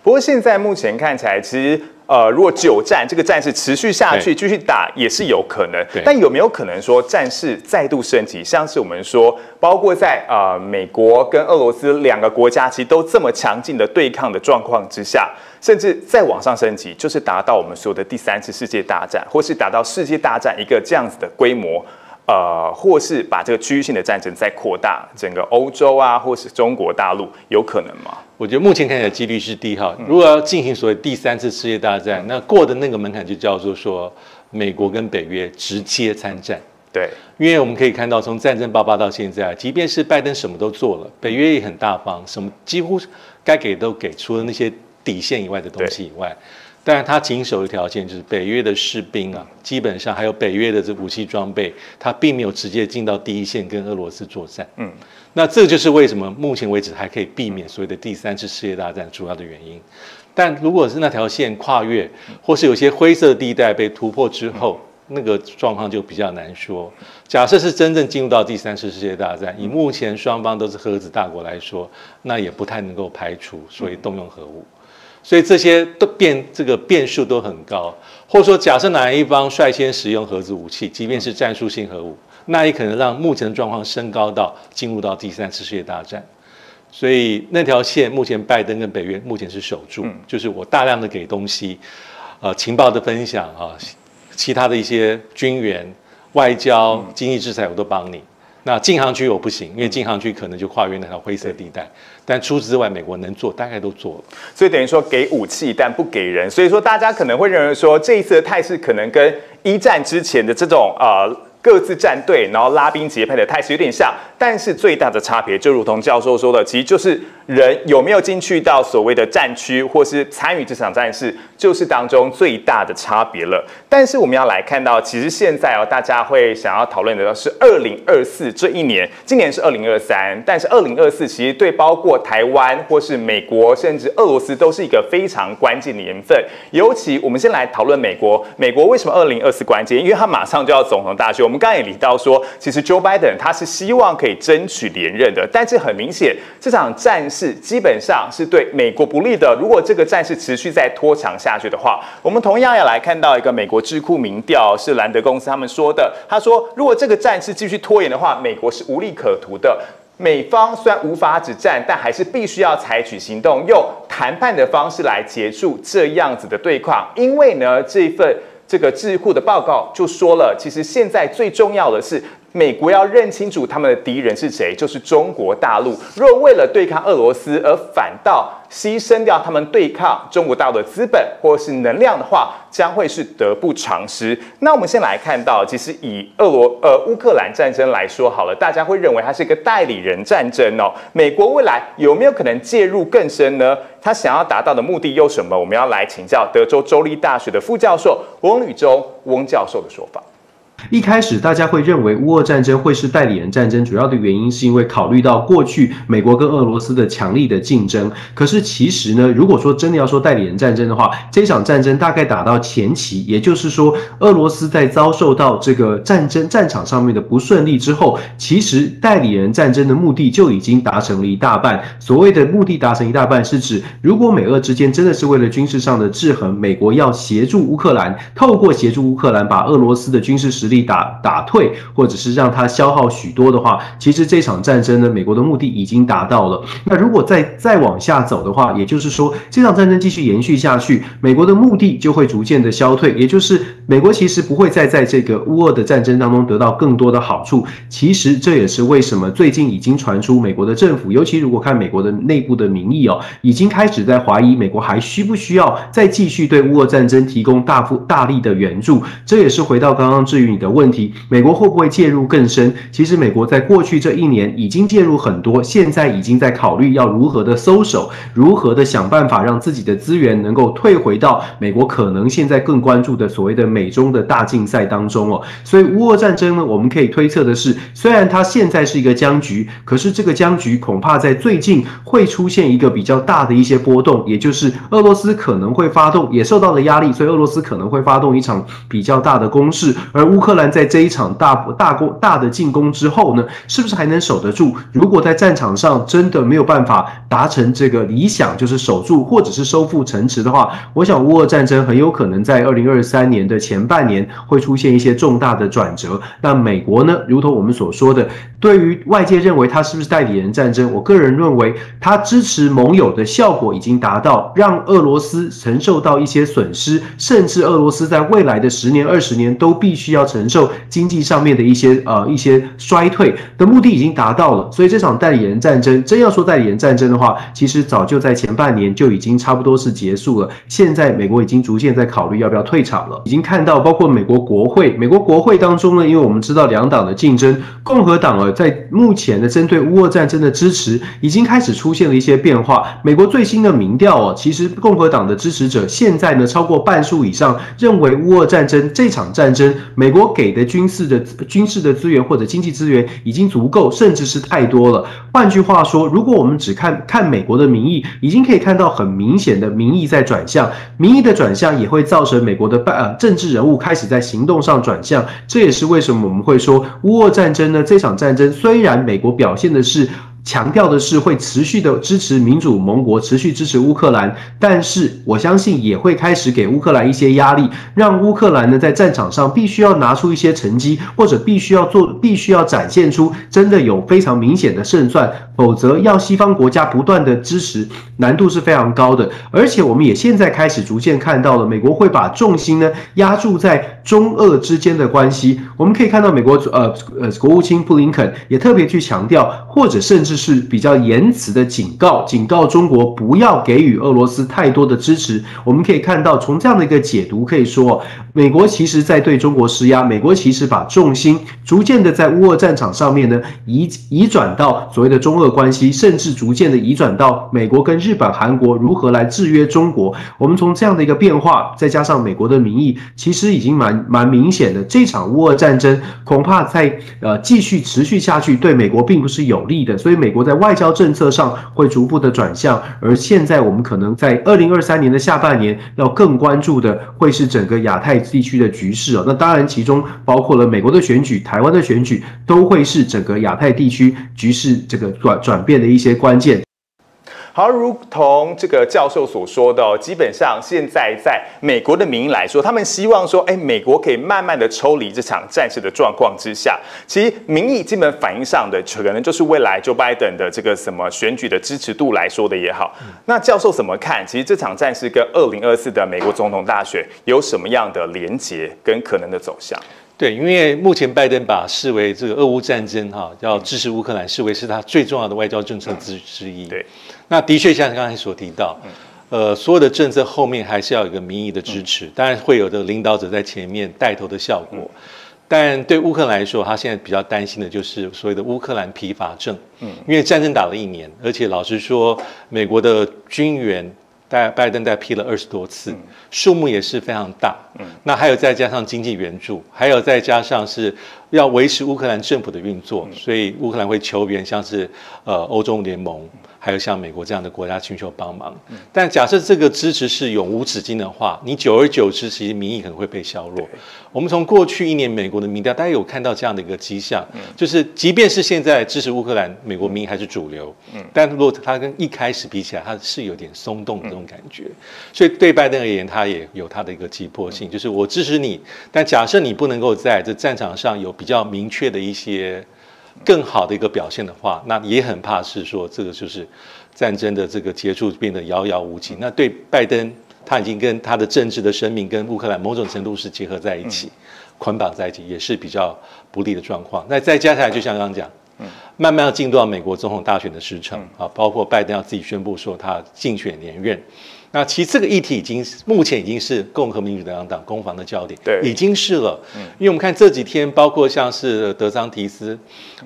不过现在目前看起来，其实呃，如果久战这个战事持续下去，继续打也是有可能。但有没有可能说战事再度升级？像是我们说，包括在呃美国跟俄罗斯两个国家其实都这么强劲的对抗的状况之下，甚至再往上升级，就是达到我们说的第三次世界大战，或是达到世界大战一个这样子的规模。呃，或是把这个区域性的战争再扩大，整个欧洲啊，或是中国大陆，有可能吗？我觉得目前看起来几率是低哈。如果要进行所谓第三次世界大战，那过的那个门槛就叫做说美国跟北约直接参战。对，因为我们可以看到，从战争爆发到现在，即便是拜登什么都做了，北约也很大方，什么几乎该给都给，除了那些底线以外的东西以外。但是他谨守的条件就是北约的士兵啊，基本上还有北约的这武器装备，他并没有直接进到第一线跟俄罗斯作战。嗯，那这就是为什么目前为止还可以避免所谓的第三次世界大战主要的原因。但如果是那条线跨越，或是有些灰色地带被突破之后，那个状况就比较难说。假设是真正进入到第三次世界大战，以目前双方都是核子大国来说，那也不太能够排除所以动用核武。所以这些都变这个变数都很高，或者说假设哪一方率先使用核子武器，即便是战术性核武，那也可能让目前的状况升高到进入到第三次世界大战。所以那条线目前拜登跟北约目前是守住，就是我大量的给东西，呃，情报的分享啊，其他的一些军援、外交、经济制裁我都帮你。那禁航区我不行，因为禁航区可能就跨越那条灰色地带。但除此之外，美国能做大概都做了。所以等于说给武器但不给人，所以说大家可能会认为说这一次的态势可能跟一战之前的这种呃各自站队然后拉兵结派的态势有点像，但是最大的差别就如同教授说的，其实就是人有没有进去到所谓的战区或是参与这场战事，就是当中最大的差别了。但是我们要来看到，其实现在哦，大家会想要讨论的是二零二四这一年，今年是二零二三，但是二零二四其实对包括台湾或是美国甚至俄罗斯都是一个非常关键的年份。尤其我们先来讨论美国，美国为什么二零二四关键？因为它马上就要总统大选。我们刚刚也提到说，其实 Joe Biden 他是希望可以争取连任的，但是很明显，这场战事基本上是对美国不利的。如果这个战事持续再拖长下去的话，我们同样要来看到一个美国智库民调，是兰德公司他们说的。他说，如果这个战事继续拖延的话，美国是无利可图的。美方虽然无法止战，但还是必须要采取行动，用谈判的方式来结束这样子的对抗。因为呢，这份这个智库的报告就说了，其实现在最重要的是。美国要认清楚他们的敌人是谁，就是中国大陆。若为了对抗俄罗斯而反倒牺牲掉他们对抗中国大陆的资本或是能量的话，将会是得不偿失。那我们先来看到，其实以俄罗呃乌克兰战争来说好了，大家会认为它是一个代理人战争哦。美国未来有没有可能介入更深呢？他想要达到的目的又什么？我们要来请教德州州立大学的副教授翁宇中翁教授的说法。一开始大家会认为乌俄战争会是代理人战争，主要的原因是因为考虑到过去美国跟俄罗斯的强力的竞争。可是其实呢，如果说真的要说代理人战争的话，这场战争大概打到前期，也就是说俄罗斯在遭受到这个战争战场上面的不顺利之后，其实代理人战争的目的就已经达成了一大半。所谓的目的达成一大半，是指如果美俄之间真的是为了军事上的制衡，美国要协助乌克兰，透过协助乌克兰把俄罗斯的军事实力打打退，或者是让它消耗许多的话，其实这场战争呢，美国的目的已经达到了。那如果再再往下走的话，也就是说这场战争继续延续下去，美国的目的就会逐渐的消退，也就是美国其实不会再在这个乌俄的战争当中得到更多的好处。其实这也是为什么最近已经传出美国的政府，尤其如果看美国的内部的民意哦，已经开始在怀疑美国还需不需要再继续对乌俄战争提供大幅大力的援助。这也是回到刚刚至于的问题，美国会不会介入更深？其实美国在过去这一年已经介入很多，现在已经在考虑要如何的收手，如何的想办法让自己的资源能够退回到美国可能现在更关注的所谓的美中的大竞赛当中哦。所以乌俄战争呢，我们可以推测的是，虽然它现在是一个僵局，可是这个僵局恐怕在最近会出现一个比较大的一些波动，也就是俄罗斯可能会发动，也受到了压力，所以俄罗斯可能会发动一场比较大的攻势。而乌克兰在这一场大大攻大的进攻之后呢，是不是还能守得住？如果在战场上真的没有办法达成这个理想，就是守住或者是收复城池的话，我想乌俄战争很有可能在二零二三年的前半年会出现一些重大的转折。那美国呢，如同我们所说的，对于外界认为它是不是代理人战争，我个人认为它支持盟友的效果已经达到，让俄罗斯承受到一些损失，甚至俄罗斯在未来的十年、二十年都必须要承承受经济上面的一些呃一些衰退的目的已经达到了。所以这场代理人战争，真要说代理人战争的话，其实早就在前半年就已经差不多是结束了。现在美国已经逐渐在考虑要不要退场了，已经看到包括美国国会，美国国会当中呢，因为我们知道两党的竞争，共和党啊在目前的针对乌俄战争的支持已经开始出现了一些变化。美国最新的民调哦，其实共和党的支持者现在呢超过半数以上认为乌俄战争这场战争，美国给的军事的军事的资源或者经济资源已经足够，甚至是太多了。换句话说，如果我们只看看美国的民意，已经可以看到很明显的民意在转向，民意的转向也会造成美国的办呃政治人物开始在行动上转向。这也是为什么我们会说乌俄战争呢？这场战争虽然美国表现的是。强调的是会持续的支持民主盟国，持续支持乌克兰，但是我相信也会开始给乌克兰一些压力，让乌克兰呢在战场上必须要拿出一些成绩，或者必须要做，必须要展现出真的有非常明显的胜算，否则要西方国家不断的支持，难度是非常高的。而且我们也现在开始逐渐看到了，美国会把重心呢压注在中俄之间的关系。我们可以看到美国呃呃国务卿布林肯也特别去强调，或者甚至。是比较言辞的警告，警告中国不要给予俄罗斯太多的支持。我们可以看到，从这样的一个解读，可以说，美国其实在对中国施压。美国其实把重心逐渐的在乌俄战场上面呢移移转到所谓的中俄关系，甚至逐渐的移转到美国跟日本、韩国如何来制约中国。我们从这样的一个变化，再加上美国的民意，其实已经蛮蛮明显的。这场乌俄战争恐怕在呃继续持续下去，对美国并不是有利的。所以美。国在外交政策上会逐步的转向，而现在我们可能在二零二三年的下半年要更关注的会是整个亚太地区的局势啊。那当然，其中包括了美国的选举、台湾的选举，都会是整个亚太地区局势这个转转变的一些关键。好，如同这个教授所说的，基本上现在在美国的民意来说，他们希望说，哎，美国可以慢慢的抽离这场战事的状况之下。其实民意基本反映上的，可能就是未来 Joe Biden 的这个什么选举的支持度来说的也好。那教授怎么看？其实这场战事跟二零二四的美国总统大选有什么样的连结跟可能的走向？对，因为目前拜登把视为这个俄乌战争哈，要支持乌克兰，视为是他最重要的外交政策之之一。对。那的确像刚才所提到，呃，所有的政策后面还是要有一个民意的支持，当然会有的领导者在前面带头的效果。但对乌克兰来说，他现在比较担心的就是所谓的乌克兰疲乏症。嗯，因为战争打了一年，而且老实说，美国的军援带拜登在批了二十多次，数目也是非常大。嗯，那还有再加上经济援助，还有再加上是要维持乌克兰政府的运作，所以乌克兰会求援，像是呃欧洲联盟。还有像美国这样的国家寻求帮忙，但假设这个支持是永无止境的话，你久而久之，其实民意可能会被削弱。我们从过去一年美国的民调，大家有看到这样的一个迹象，就是即便是现在支持乌克兰，美国民意还是主流，但如果它跟一开始比起来，它是有点松动的这种感觉。所以对拜登而言，他也有他的一个急迫性，就是我支持你，但假设你不能够在这战场上有比较明确的一些。更好的一个表现的话，那也很怕是说这个就是战争的这个结束变得遥遥无期。那对拜登，他已经跟他的政治的生命跟乌克兰某种程度是结合在一起，捆绑在一起，也是比较不利的状况。那再加起来，就像刚刚讲，慢慢要进入到美国总统大选的时程啊，包括拜登要自己宣布说他竞选连任。那其实这个议题已经目前已经是共和民主两党攻防的焦点，对，已经是了。嗯因为我们看这几天，包括像是德桑提斯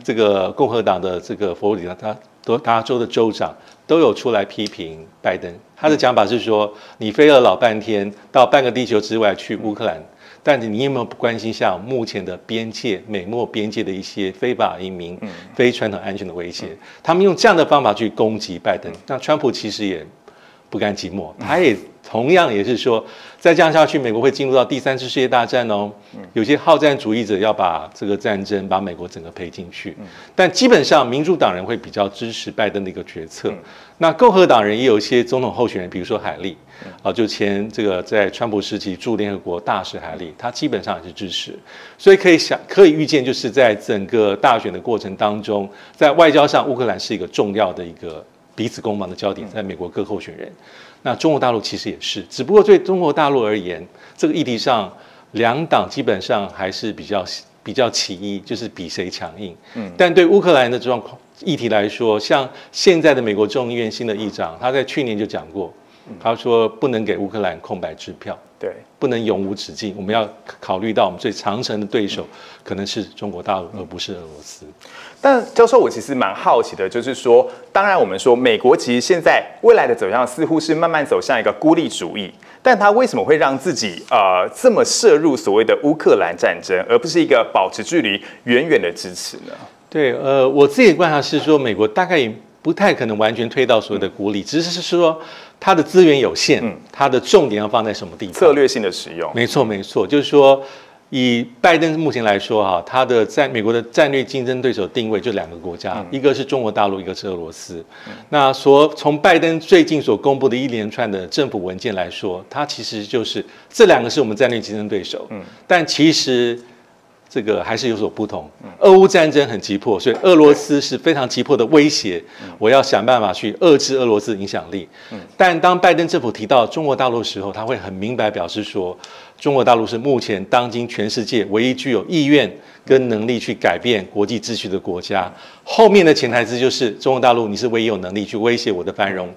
这个共和党的这个佛罗里达德达州的州长都有出来批评拜登。他的讲法是说，你飞了老半天到半个地球之外去乌克兰，但是你有没有不关心像目前的边界美墨边界的一些非法移民、非传统安全的威胁？他们用这样的方法去攻击拜登，那川普其实也。不甘寂寞，他也同样也是说，再这样下去，美国会进入到第三次世界大战哦。有些好战主义者要把这个战争把美国整个赔进去，但基本上民主党人会比较支持拜登的一个决策。那共和党人也有一些总统候选人，比如说海利啊，就前这个在川普时期驻联合国大使海利，他基本上也是支持。所以可以想，可以预见，就是在整个大选的过程当中，在外交上，乌克兰是一个重要的一个。彼此攻防的焦点，在美国各候选人，那中国大陆其实也是，只不过对中国大陆而言，这个议题上，两党基本上还是比较比较起义，就是比谁强硬。嗯，但对乌克兰的状况议题来说，像现在的美国众议院新的议长，他在去年就讲过，他说不能给乌克兰空白支票。对，不能永无止境。我们要考虑到我们最长城的对手可能是中国大陆，而不是俄罗斯。但教授，我其实蛮好奇的，就是说，当然我们说美国其实现在未来的走向似乎是慢慢走向一个孤立主义，但他为什么会让自己呃这么涉入所谓的乌克兰战争，而不是一个保持距离、远远的支持呢？对，呃，我自己的观察是说，美国大概也不太可能完全推到所谓的孤立，只是是说。它的资源有限，它的重点要放在什么地方？策略性的使用。没错，没错，就是说，以拜登目前来说，哈，他的在美国的战略竞争对手定位就两个国家，一个是中国大陆，一个是俄罗斯。那所从拜登最近所公布的一连串的政府文件来说，他其实就是这两个是我们战略竞争对手。嗯，但其实。这个还是有所不同。俄乌战争很急迫，所以俄罗斯是非常急迫的威胁。我要想办法去遏制俄罗斯影响力。但当拜登政府提到中国大陆的时候，他会很明白表示说，中国大陆是目前当今全世界唯一具有意愿跟能力去改变国际秩序的国家。后面的潜台词就是，中国大陆你是唯一有能力去威胁我的繁荣。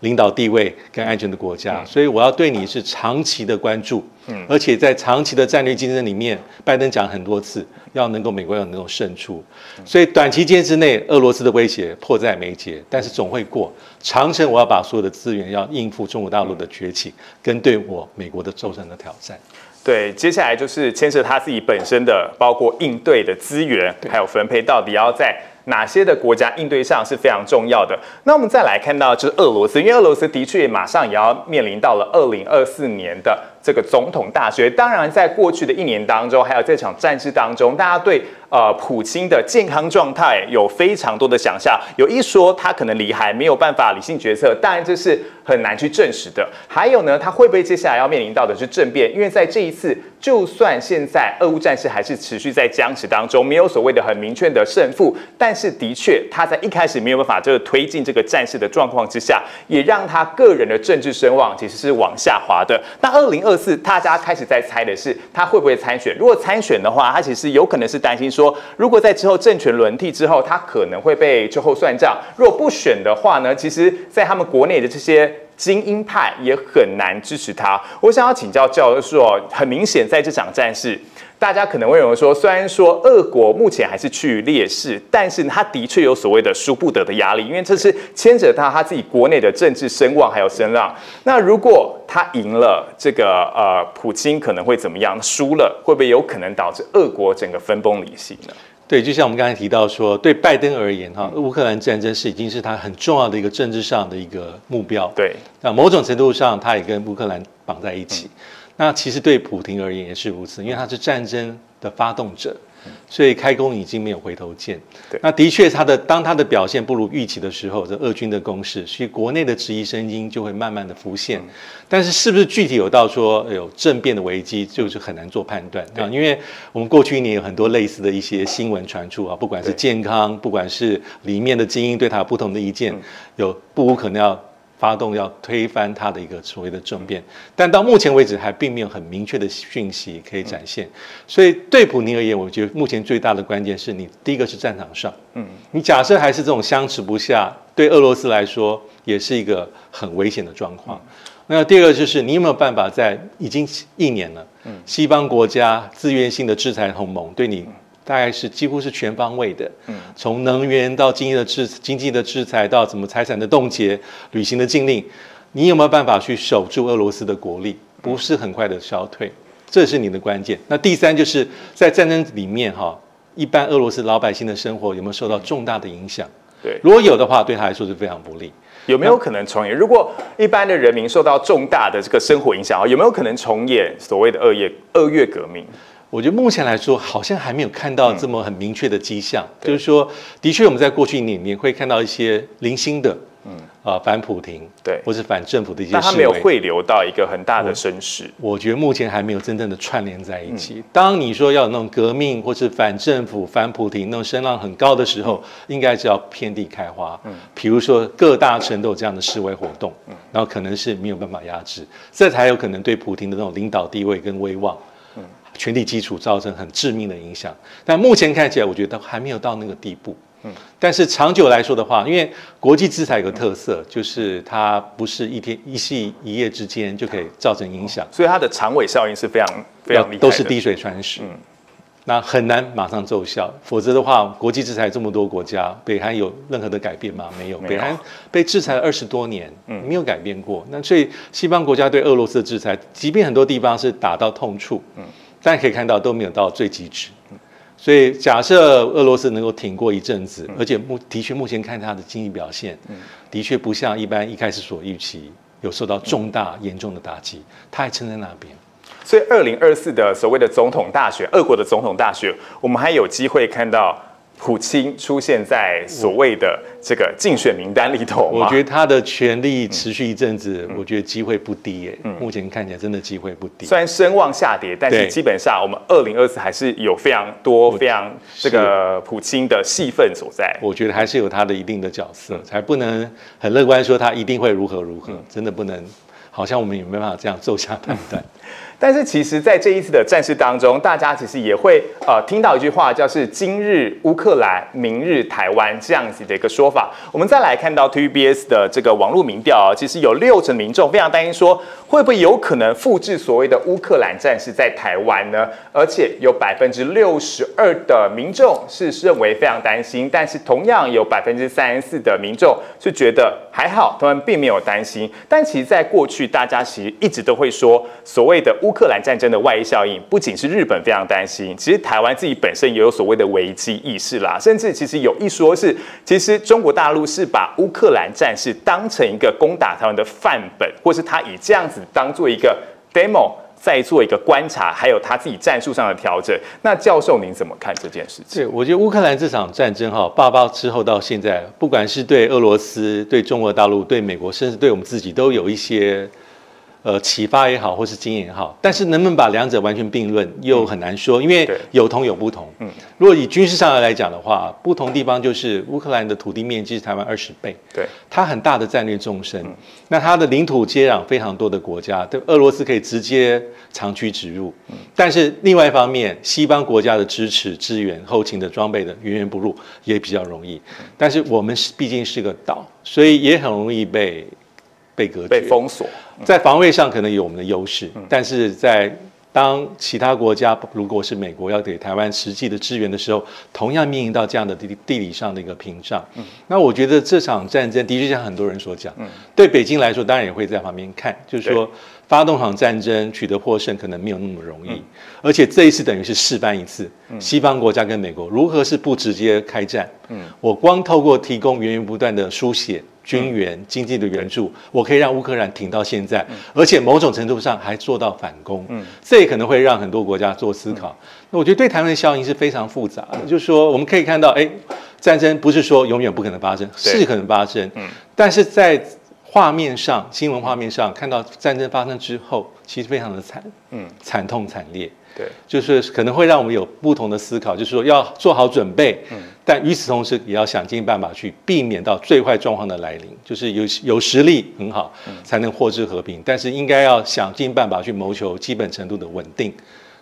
领导地位跟安全的国家，所以我要对你是长期的关注，嗯，而且在长期的战略竞争里面，拜登讲很多次，要能够美国要能够胜出，所以短期间之内，俄罗斯的威胁迫在眉睫，但是总会过。长程我要把所有的资源要应付中国大陆的崛起，跟对我美国的造成的挑战。对，接下来就是牵涉他自己本身的，包括应对的资源，还有分配，到底要在。哪些的国家应对上是非常重要的？那我们再来看到就是俄罗斯，因为俄罗斯的确马上也要面临到了二零二四年的。这个总统大学，当然在过去的一年当中，还有这场战事当中，大家对呃普京的健康状态有非常多的想象。有一说他可能离海，没有办法理性决策，当然这是很难去证实的。还有呢，他会不会接下来要面临到的是政变？因为在这一次，就算现在俄乌战事还是持续在僵持当中，没有所谓的很明确的胜负，但是的确他在一开始没有办法就是推进这个战事的状况之下，也让他个人的政治声望其实是往下滑的。那二零二。是大家开始在猜的是他会不会参选？如果参选的话，他其实有可能是担心说，如果在之后政权轮替之后，他可能会被秋后算账。如果不选的话呢，其实，在他们国内的这些精英派也很难支持他。我想要请教教授，很明显在这场战事。大家可能会认为说，虽然说俄国目前还是趋于劣势，但是他的确有所谓的输不得的压力，因为这是牵扯到他自己国内的政治声望还有声浪。那如果他赢了，这个呃，普京可能会怎么样？输了会不会有可能导致俄国整个分崩离析呢？对，就像我们刚才提到说，对拜登而言，哈，乌克兰战争是已经是他很重要的一个政治上的一个目标。对，那某种程度上，他也跟乌克兰绑在一起。那其实对普廷而言也是如此，因为他是战争的发动者，所以开弓已经没有回头箭。对，那的确他的当他的表现不如预期的时候，这俄军的攻势，所以国内的质疑声音就会慢慢的浮现。但是是不是具体有到说有政变的危机，就是很难做判断啊？因为我们过去一年有很多类似的一些新闻传出啊，不管是健康，不管是里面的精英对他有不同的意见，有不无可能要。发动要推翻他的一个所谓的政变，但到目前为止还并没有很明确的讯息可以展现。所以对普尼而言，我觉得目前最大的关键是你第一个是战场上，嗯，你假设还是这种相持不下，对俄罗斯来说也是一个很危险的状况。那第二个就是你有没有办法在已经一年了，嗯，西方国家自愿性的制裁同盟对你。大概是几乎是全方位的，嗯，从能源到经济的制经济的制裁到怎么财产的冻结、旅行的禁令，你有没有办法去守住俄罗斯的国力，不是很快的消退，这是你的关键。那第三就是在战争里面哈，一般俄罗斯老百姓的生活有没有受到重大的影响？对，如果有的话，对他来说是非常不利。有没有可能重演？如果一般的人民受到重大的这个生活影响啊，有没有可能重演所谓的二月二月革命？我觉得目前来说，好像还没有看到这么很明确的迹象。就是说，的确我们在过去一年里面会看到一些零星的，嗯啊反普廷，对，或是反政府的一些，但他没有汇流到一个很大的声势。我觉得目前还没有真正的串联在一起。当你说要有那种革命或是反政府、反普廷那种声浪很高的时候，应该是要遍地开花。嗯，比如说各大城都有这样的示威活动，嗯，然后可能是没有办法压制，这才有可能对普廷的那种领导地位跟威望。权力基础造成很致命的影响，但目前看起来，我觉得还没有到那个地步。嗯，但是长久来说的话，因为国际制裁有个特色，就是它不是一天一夕一夜之间就可以造成影响，所以它的长尾效应是非常非常厉害都是滴水穿石。嗯，那很难马上奏效，否则的话，国际制裁这么多国家，北韩有任何的改变吗？没有，北韩被制裁了二十多年，嗯，没有改变过。那所以西方国家对俄罗斯的制裁，即便很多地方是打到痛处，嗯。但可以看到都没有到最极致，所以假设俄罗斯能够挺过一阵子，而且目的确目前看它的经济表现，的确不像一般一开始所预期有受到重大严重的打击，它还撑在那边。所以二零二四的所谓的总统大选，俄国的总统大选，我们还有机会看到。普京出现在所谓的这个竞选名单里头我觉得他的权力持续一阵子，我觉得机会不低耶。目前看起来真的机会不低。虽然声望下跌，但是基本上我们二零二四还是有非常多非常这个普京的戏份所在。我觉得还是有他的一定的角色，才不能很乐观说他一定会如何如何，真的不能，好像我们也没办法这样奏下判断。但是其实，在这一次的战事当中，大家其实也会呃听到一句话，叫是“今日乌克兰，明日台湾”这样子的一个说法。我们再来看到 TVBS 的这个网络民调啊，其实有六成民众非常担心，说会不会有可能复制所谓的乌克兰战事在台湾呢？而且有百分之六十二的民众是认为非常担心，但是同样有百分之三十四的民众是觉得还好，他们并没有担心。但其实，在过去，大家其实一直都会说所谓的。乌克兰战争的外溢效应，不仅是日本非常担心，其实台湾自己本身也有所谓的危机意识啦。甚至其实有一说是，其实中国大陆是把乌克兰战事当成一个攻打台湾的范本，或是他以这样子当做一个 demo，再做一个观察，还有他自己战术上的调整。那教授您怎么看这件事情？我觉得乌克兰这场战争哈，爆发之后到现在，不管是对俄罗斯、对中国大陆、对美国，甚至对我们自己，都有一些。呃，启发也好，或是经验也好，但是能不能把两者完全并论，又很难说，因为有同有不同。嗯，如果以军事上来讲的话，不同地方就是乌克兰的土地面积是台湾二十倍，对，它很大的战略纵深，那它的领土接壤非常多的国家，对俄罗斯可以直接长驱直入。嗯但是另外一方面，西方国家的支持、支援、后勤的装备的源源不入也比较容易。但是我们是毕竟是个岛，所以也很容易被。被隔绝、被封锁，在防卫上可能有我们的优势，但是在当其他国家如果是美国要给台湾实际的支援的时候，同样面临到这样的地地理上的一个屏障。那我觉得这场战争的确像很多人所讲，对北京来说当然也会在旁边看，就是说发动场战争取得获胜可能没有那么容易，而且这一次等于是示范一次西方国家跟美国如何是不直接开战。我光透过提供源源不断的输血。军援、经济的援助，我可以让乌克兰挺到现在，而且某种程度上还做到反攻。嗯，这也可能会让很多国家做思考。那我觉得对台湾的效应是非常复杂的，就是说我们可以看到，哎，战争不是说永远不可能发生，是可能发生。嗯，但是在画面上、新闻画面上看到战争发生之后，其实非常的惨，嗯，惨痛惨烈。对，就是可能会让我们有不同的思考，就是说要做好准备，嗯，但与此同时也要想尽办法去避免到最坏状况的来临，就是有有实力很好，才能获知和平，但是应该要想尽办法去谋求基本程度的稳定。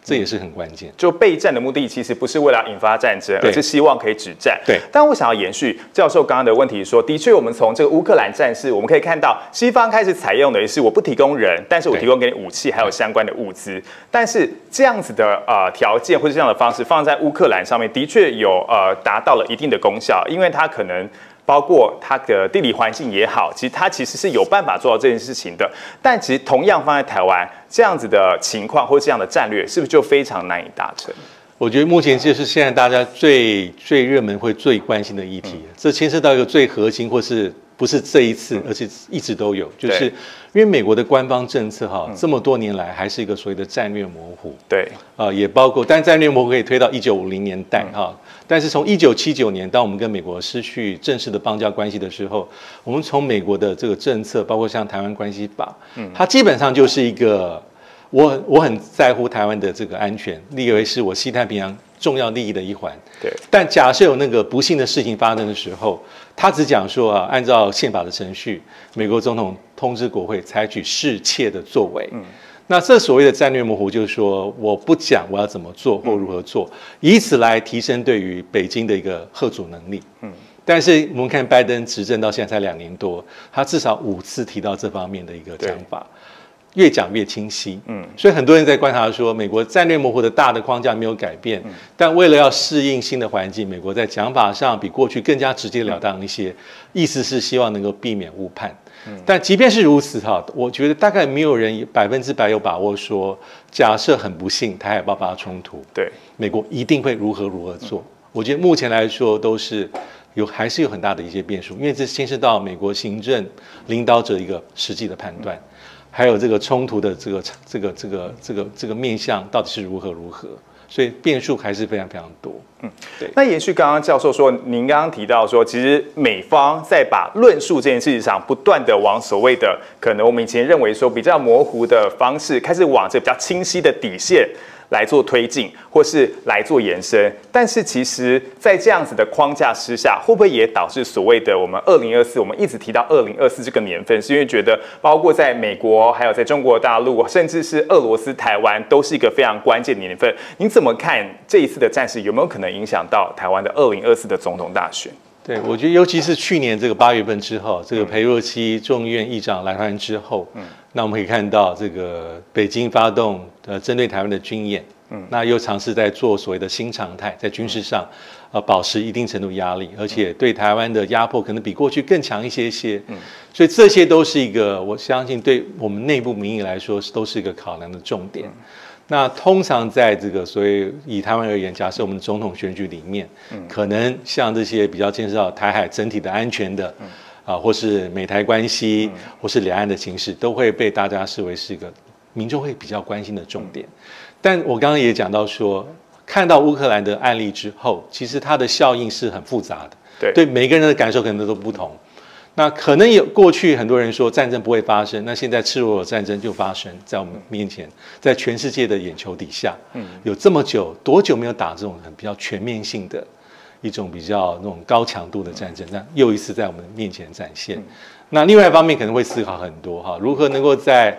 这也是很关键。就备战的目的其实不是为了引发战争，而是希望可以止战。对。但我想要延续教授刚刚的问题，说的确，我们从这个乌克兰战事，我们可以看到西方开始采用的是我不提供人，但是我提供给你武器还有相关的物资。但是这样子的呃条件或者这样的方式放在乌克兰上面，的确有呃达到了一定的功效，因为它可能。包括它的地理环境也好，其实它其实是有办法做到这件事情的。但其实同样放在台湾这样子的情况或这样的战略，是不是就非常难以达成？我觉得目前就是现在大家最最热门、会最关心的议题，这牵涉到一个最核心，或是不是这一次，而且一直都有，就是因为美国的官方政策哈，这么多年来还是一个所谓的战略模糊。对，啊，也包括，但战略模糊可以推到一九五零年代哈。但是从一九七九年，当我们跟美国失去正式的邦交关系的时候，我们从美国的这个政策，包括像台湾关系法，嗯，它基本上就是一个我我很在乎台湾的这个安全，立为是我西太平洋重要利益的一环。对。但假设有那个不幸的事情发生的时候，他只讲说啊，按照宪法的程序，美国总统通知国会采取适切的作为。嗯。那这所谓的战略模糊，就是说我不讲我要怎么做或如何做，以此来提升对于北京的一个贺阻能力。嗯，但是我们看拜登执政到现在才两年多，他至少五次提到这方面的一个讲法，越讲越清晰。嗯，所以很多人在观察说，美国战略模糊的大的框架没有改变，但为了要适应新的环境，美国在讲法上比过去更加直截了当一些，意思是希望能够避免误判。但即便是如此哈，我觉得大概没有人百分之百有把握说，假设很不幸台海爆发冲突，对美国一定会如何如何做。我觉得目前来说都是有还是有很大的一些变数，因为这牵涉到美国行政领导者一个实际的判断，还有这个冲突的这个这个这个这个这个面向到底是如何如何。所以变数还是非常非常多。嗯，对。那延续刚刚教授说，您刚刚提到说，其实美方在把论述这件事情上，不断的往所谓的可能我们以前认为说比较模糊的方式，开始往这比较清晰的底线。来做推进，或是来做延伸，但是其实，在这样子的框架之下，会不会也导致所谓的我们二零二四？我们一直提到二零二四这个年份，是因为觉得，包括在美国，还有在中国大陆，甚至是俄罗斯、台湾，都是一个非常关键年份。您怎么看这一次的战事有没有可能影响到台湾的二零二四的总统大选？对，我觉得尤其是去年这个八月份之后，这个裴若曦众议院议长来台之后，嗯。那我们可以看到，这个北京发动呃针对台湾的军演，嗯，那又尝试在做所谓的新常态，在军事上，呃，保持一定程度压力，而且对台湾的压迫可能比过去更强一些些，嗯，所以这些都是一个我相信对我们内部民意来说都是一个考量的重点。那通常在这个所以以台湾而言，假设我们的总统选举里面，嗯，可能像这些比较牵涉到台海整体的安全的。啊，或是美台关系，或是两岸的情势，都会被大家视为是一个民众会比较关心的重点。但我刚刚也讲到说，看到乌克兰的案例之后，其实它的效应是很复杂的。对，对每个人的感受可能都不同。那可能有过去很多人说战争不会发生，那现在赤裸裸战争就发生在我们面前，在全世界的眼球底下。嗯，有这么久，多久没有打这种很比较全面性的？一种比较那种高强度的战争，那又一次在我们面前展现。那另外一方面可能会思考很多哈，如何能够在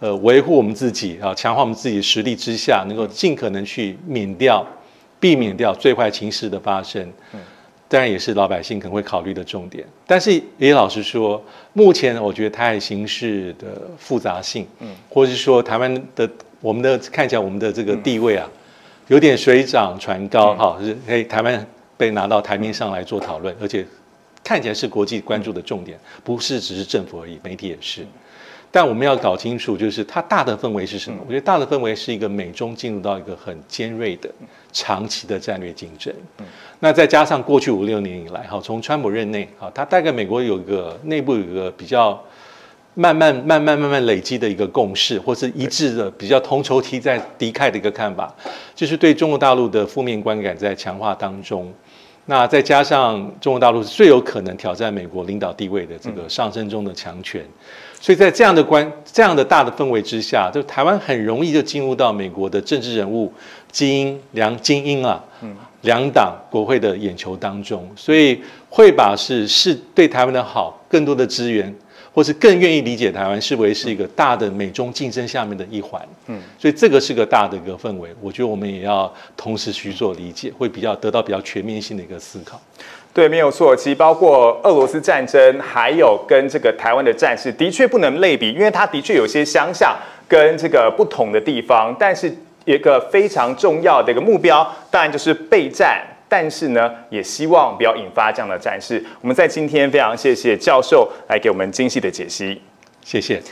呃维护我们自己啊，强化我们自己实力之下，能够尽可能去免掉、避免掉最坏情势的发生。嗯，当然也是老百姓可能会考虑的重点。但是也老实说，目前我觉得台海形势的复杂性，嗯，或者是说台湾的我们的看起来我们的这个地位啊，有点水涨船高哈，是哎台湾。被拿到台面上来做讨论，而且看起来是国际关注的重点，不是只是政府而已，媒体也是。但我们要搞清楚，就是它大的氛围是什么？我觉得大的氛围是一个美中进入到一个很尖锐的长期的战略竞争。那再加上过去五六年以来，哈，从川普任内，哈，他大概美国有一个内部有一个比较慢慢慢慢慢慢累积的一个共识，或是一致的比较同仇敌在敌忾的一个看法，就是对中国大陆的负面观感在强化当中。那再加上中国大陆是最有可能挑战美国领导地位的这个上升中的强权，所以在这样的关这样的大的氛围之下，就台湾很容易就进入到美国的政治人物精英两精英啊，两党国会的眼球当中，所以会把是是对台湾的好更多的资源。或是更愿意理解台湾，视为是一个大的美中竞争下面的一环，嗯，所以这个是个大的一个氛围，我觉得我们也要同时去做理解，会比较得到比较全面性的一个思考。对，没有错。其实包括俄罗斯战争，还有跟这个台湾的战事，的确不能类比，因为它的确有些相像跟这个不同的地方，但是一个非常重要的一个目标，当然就是备战。但是呢，也希望不要引发这样的战事。我们在今天非常谢谢教授来给我们精细的解析，谢谢。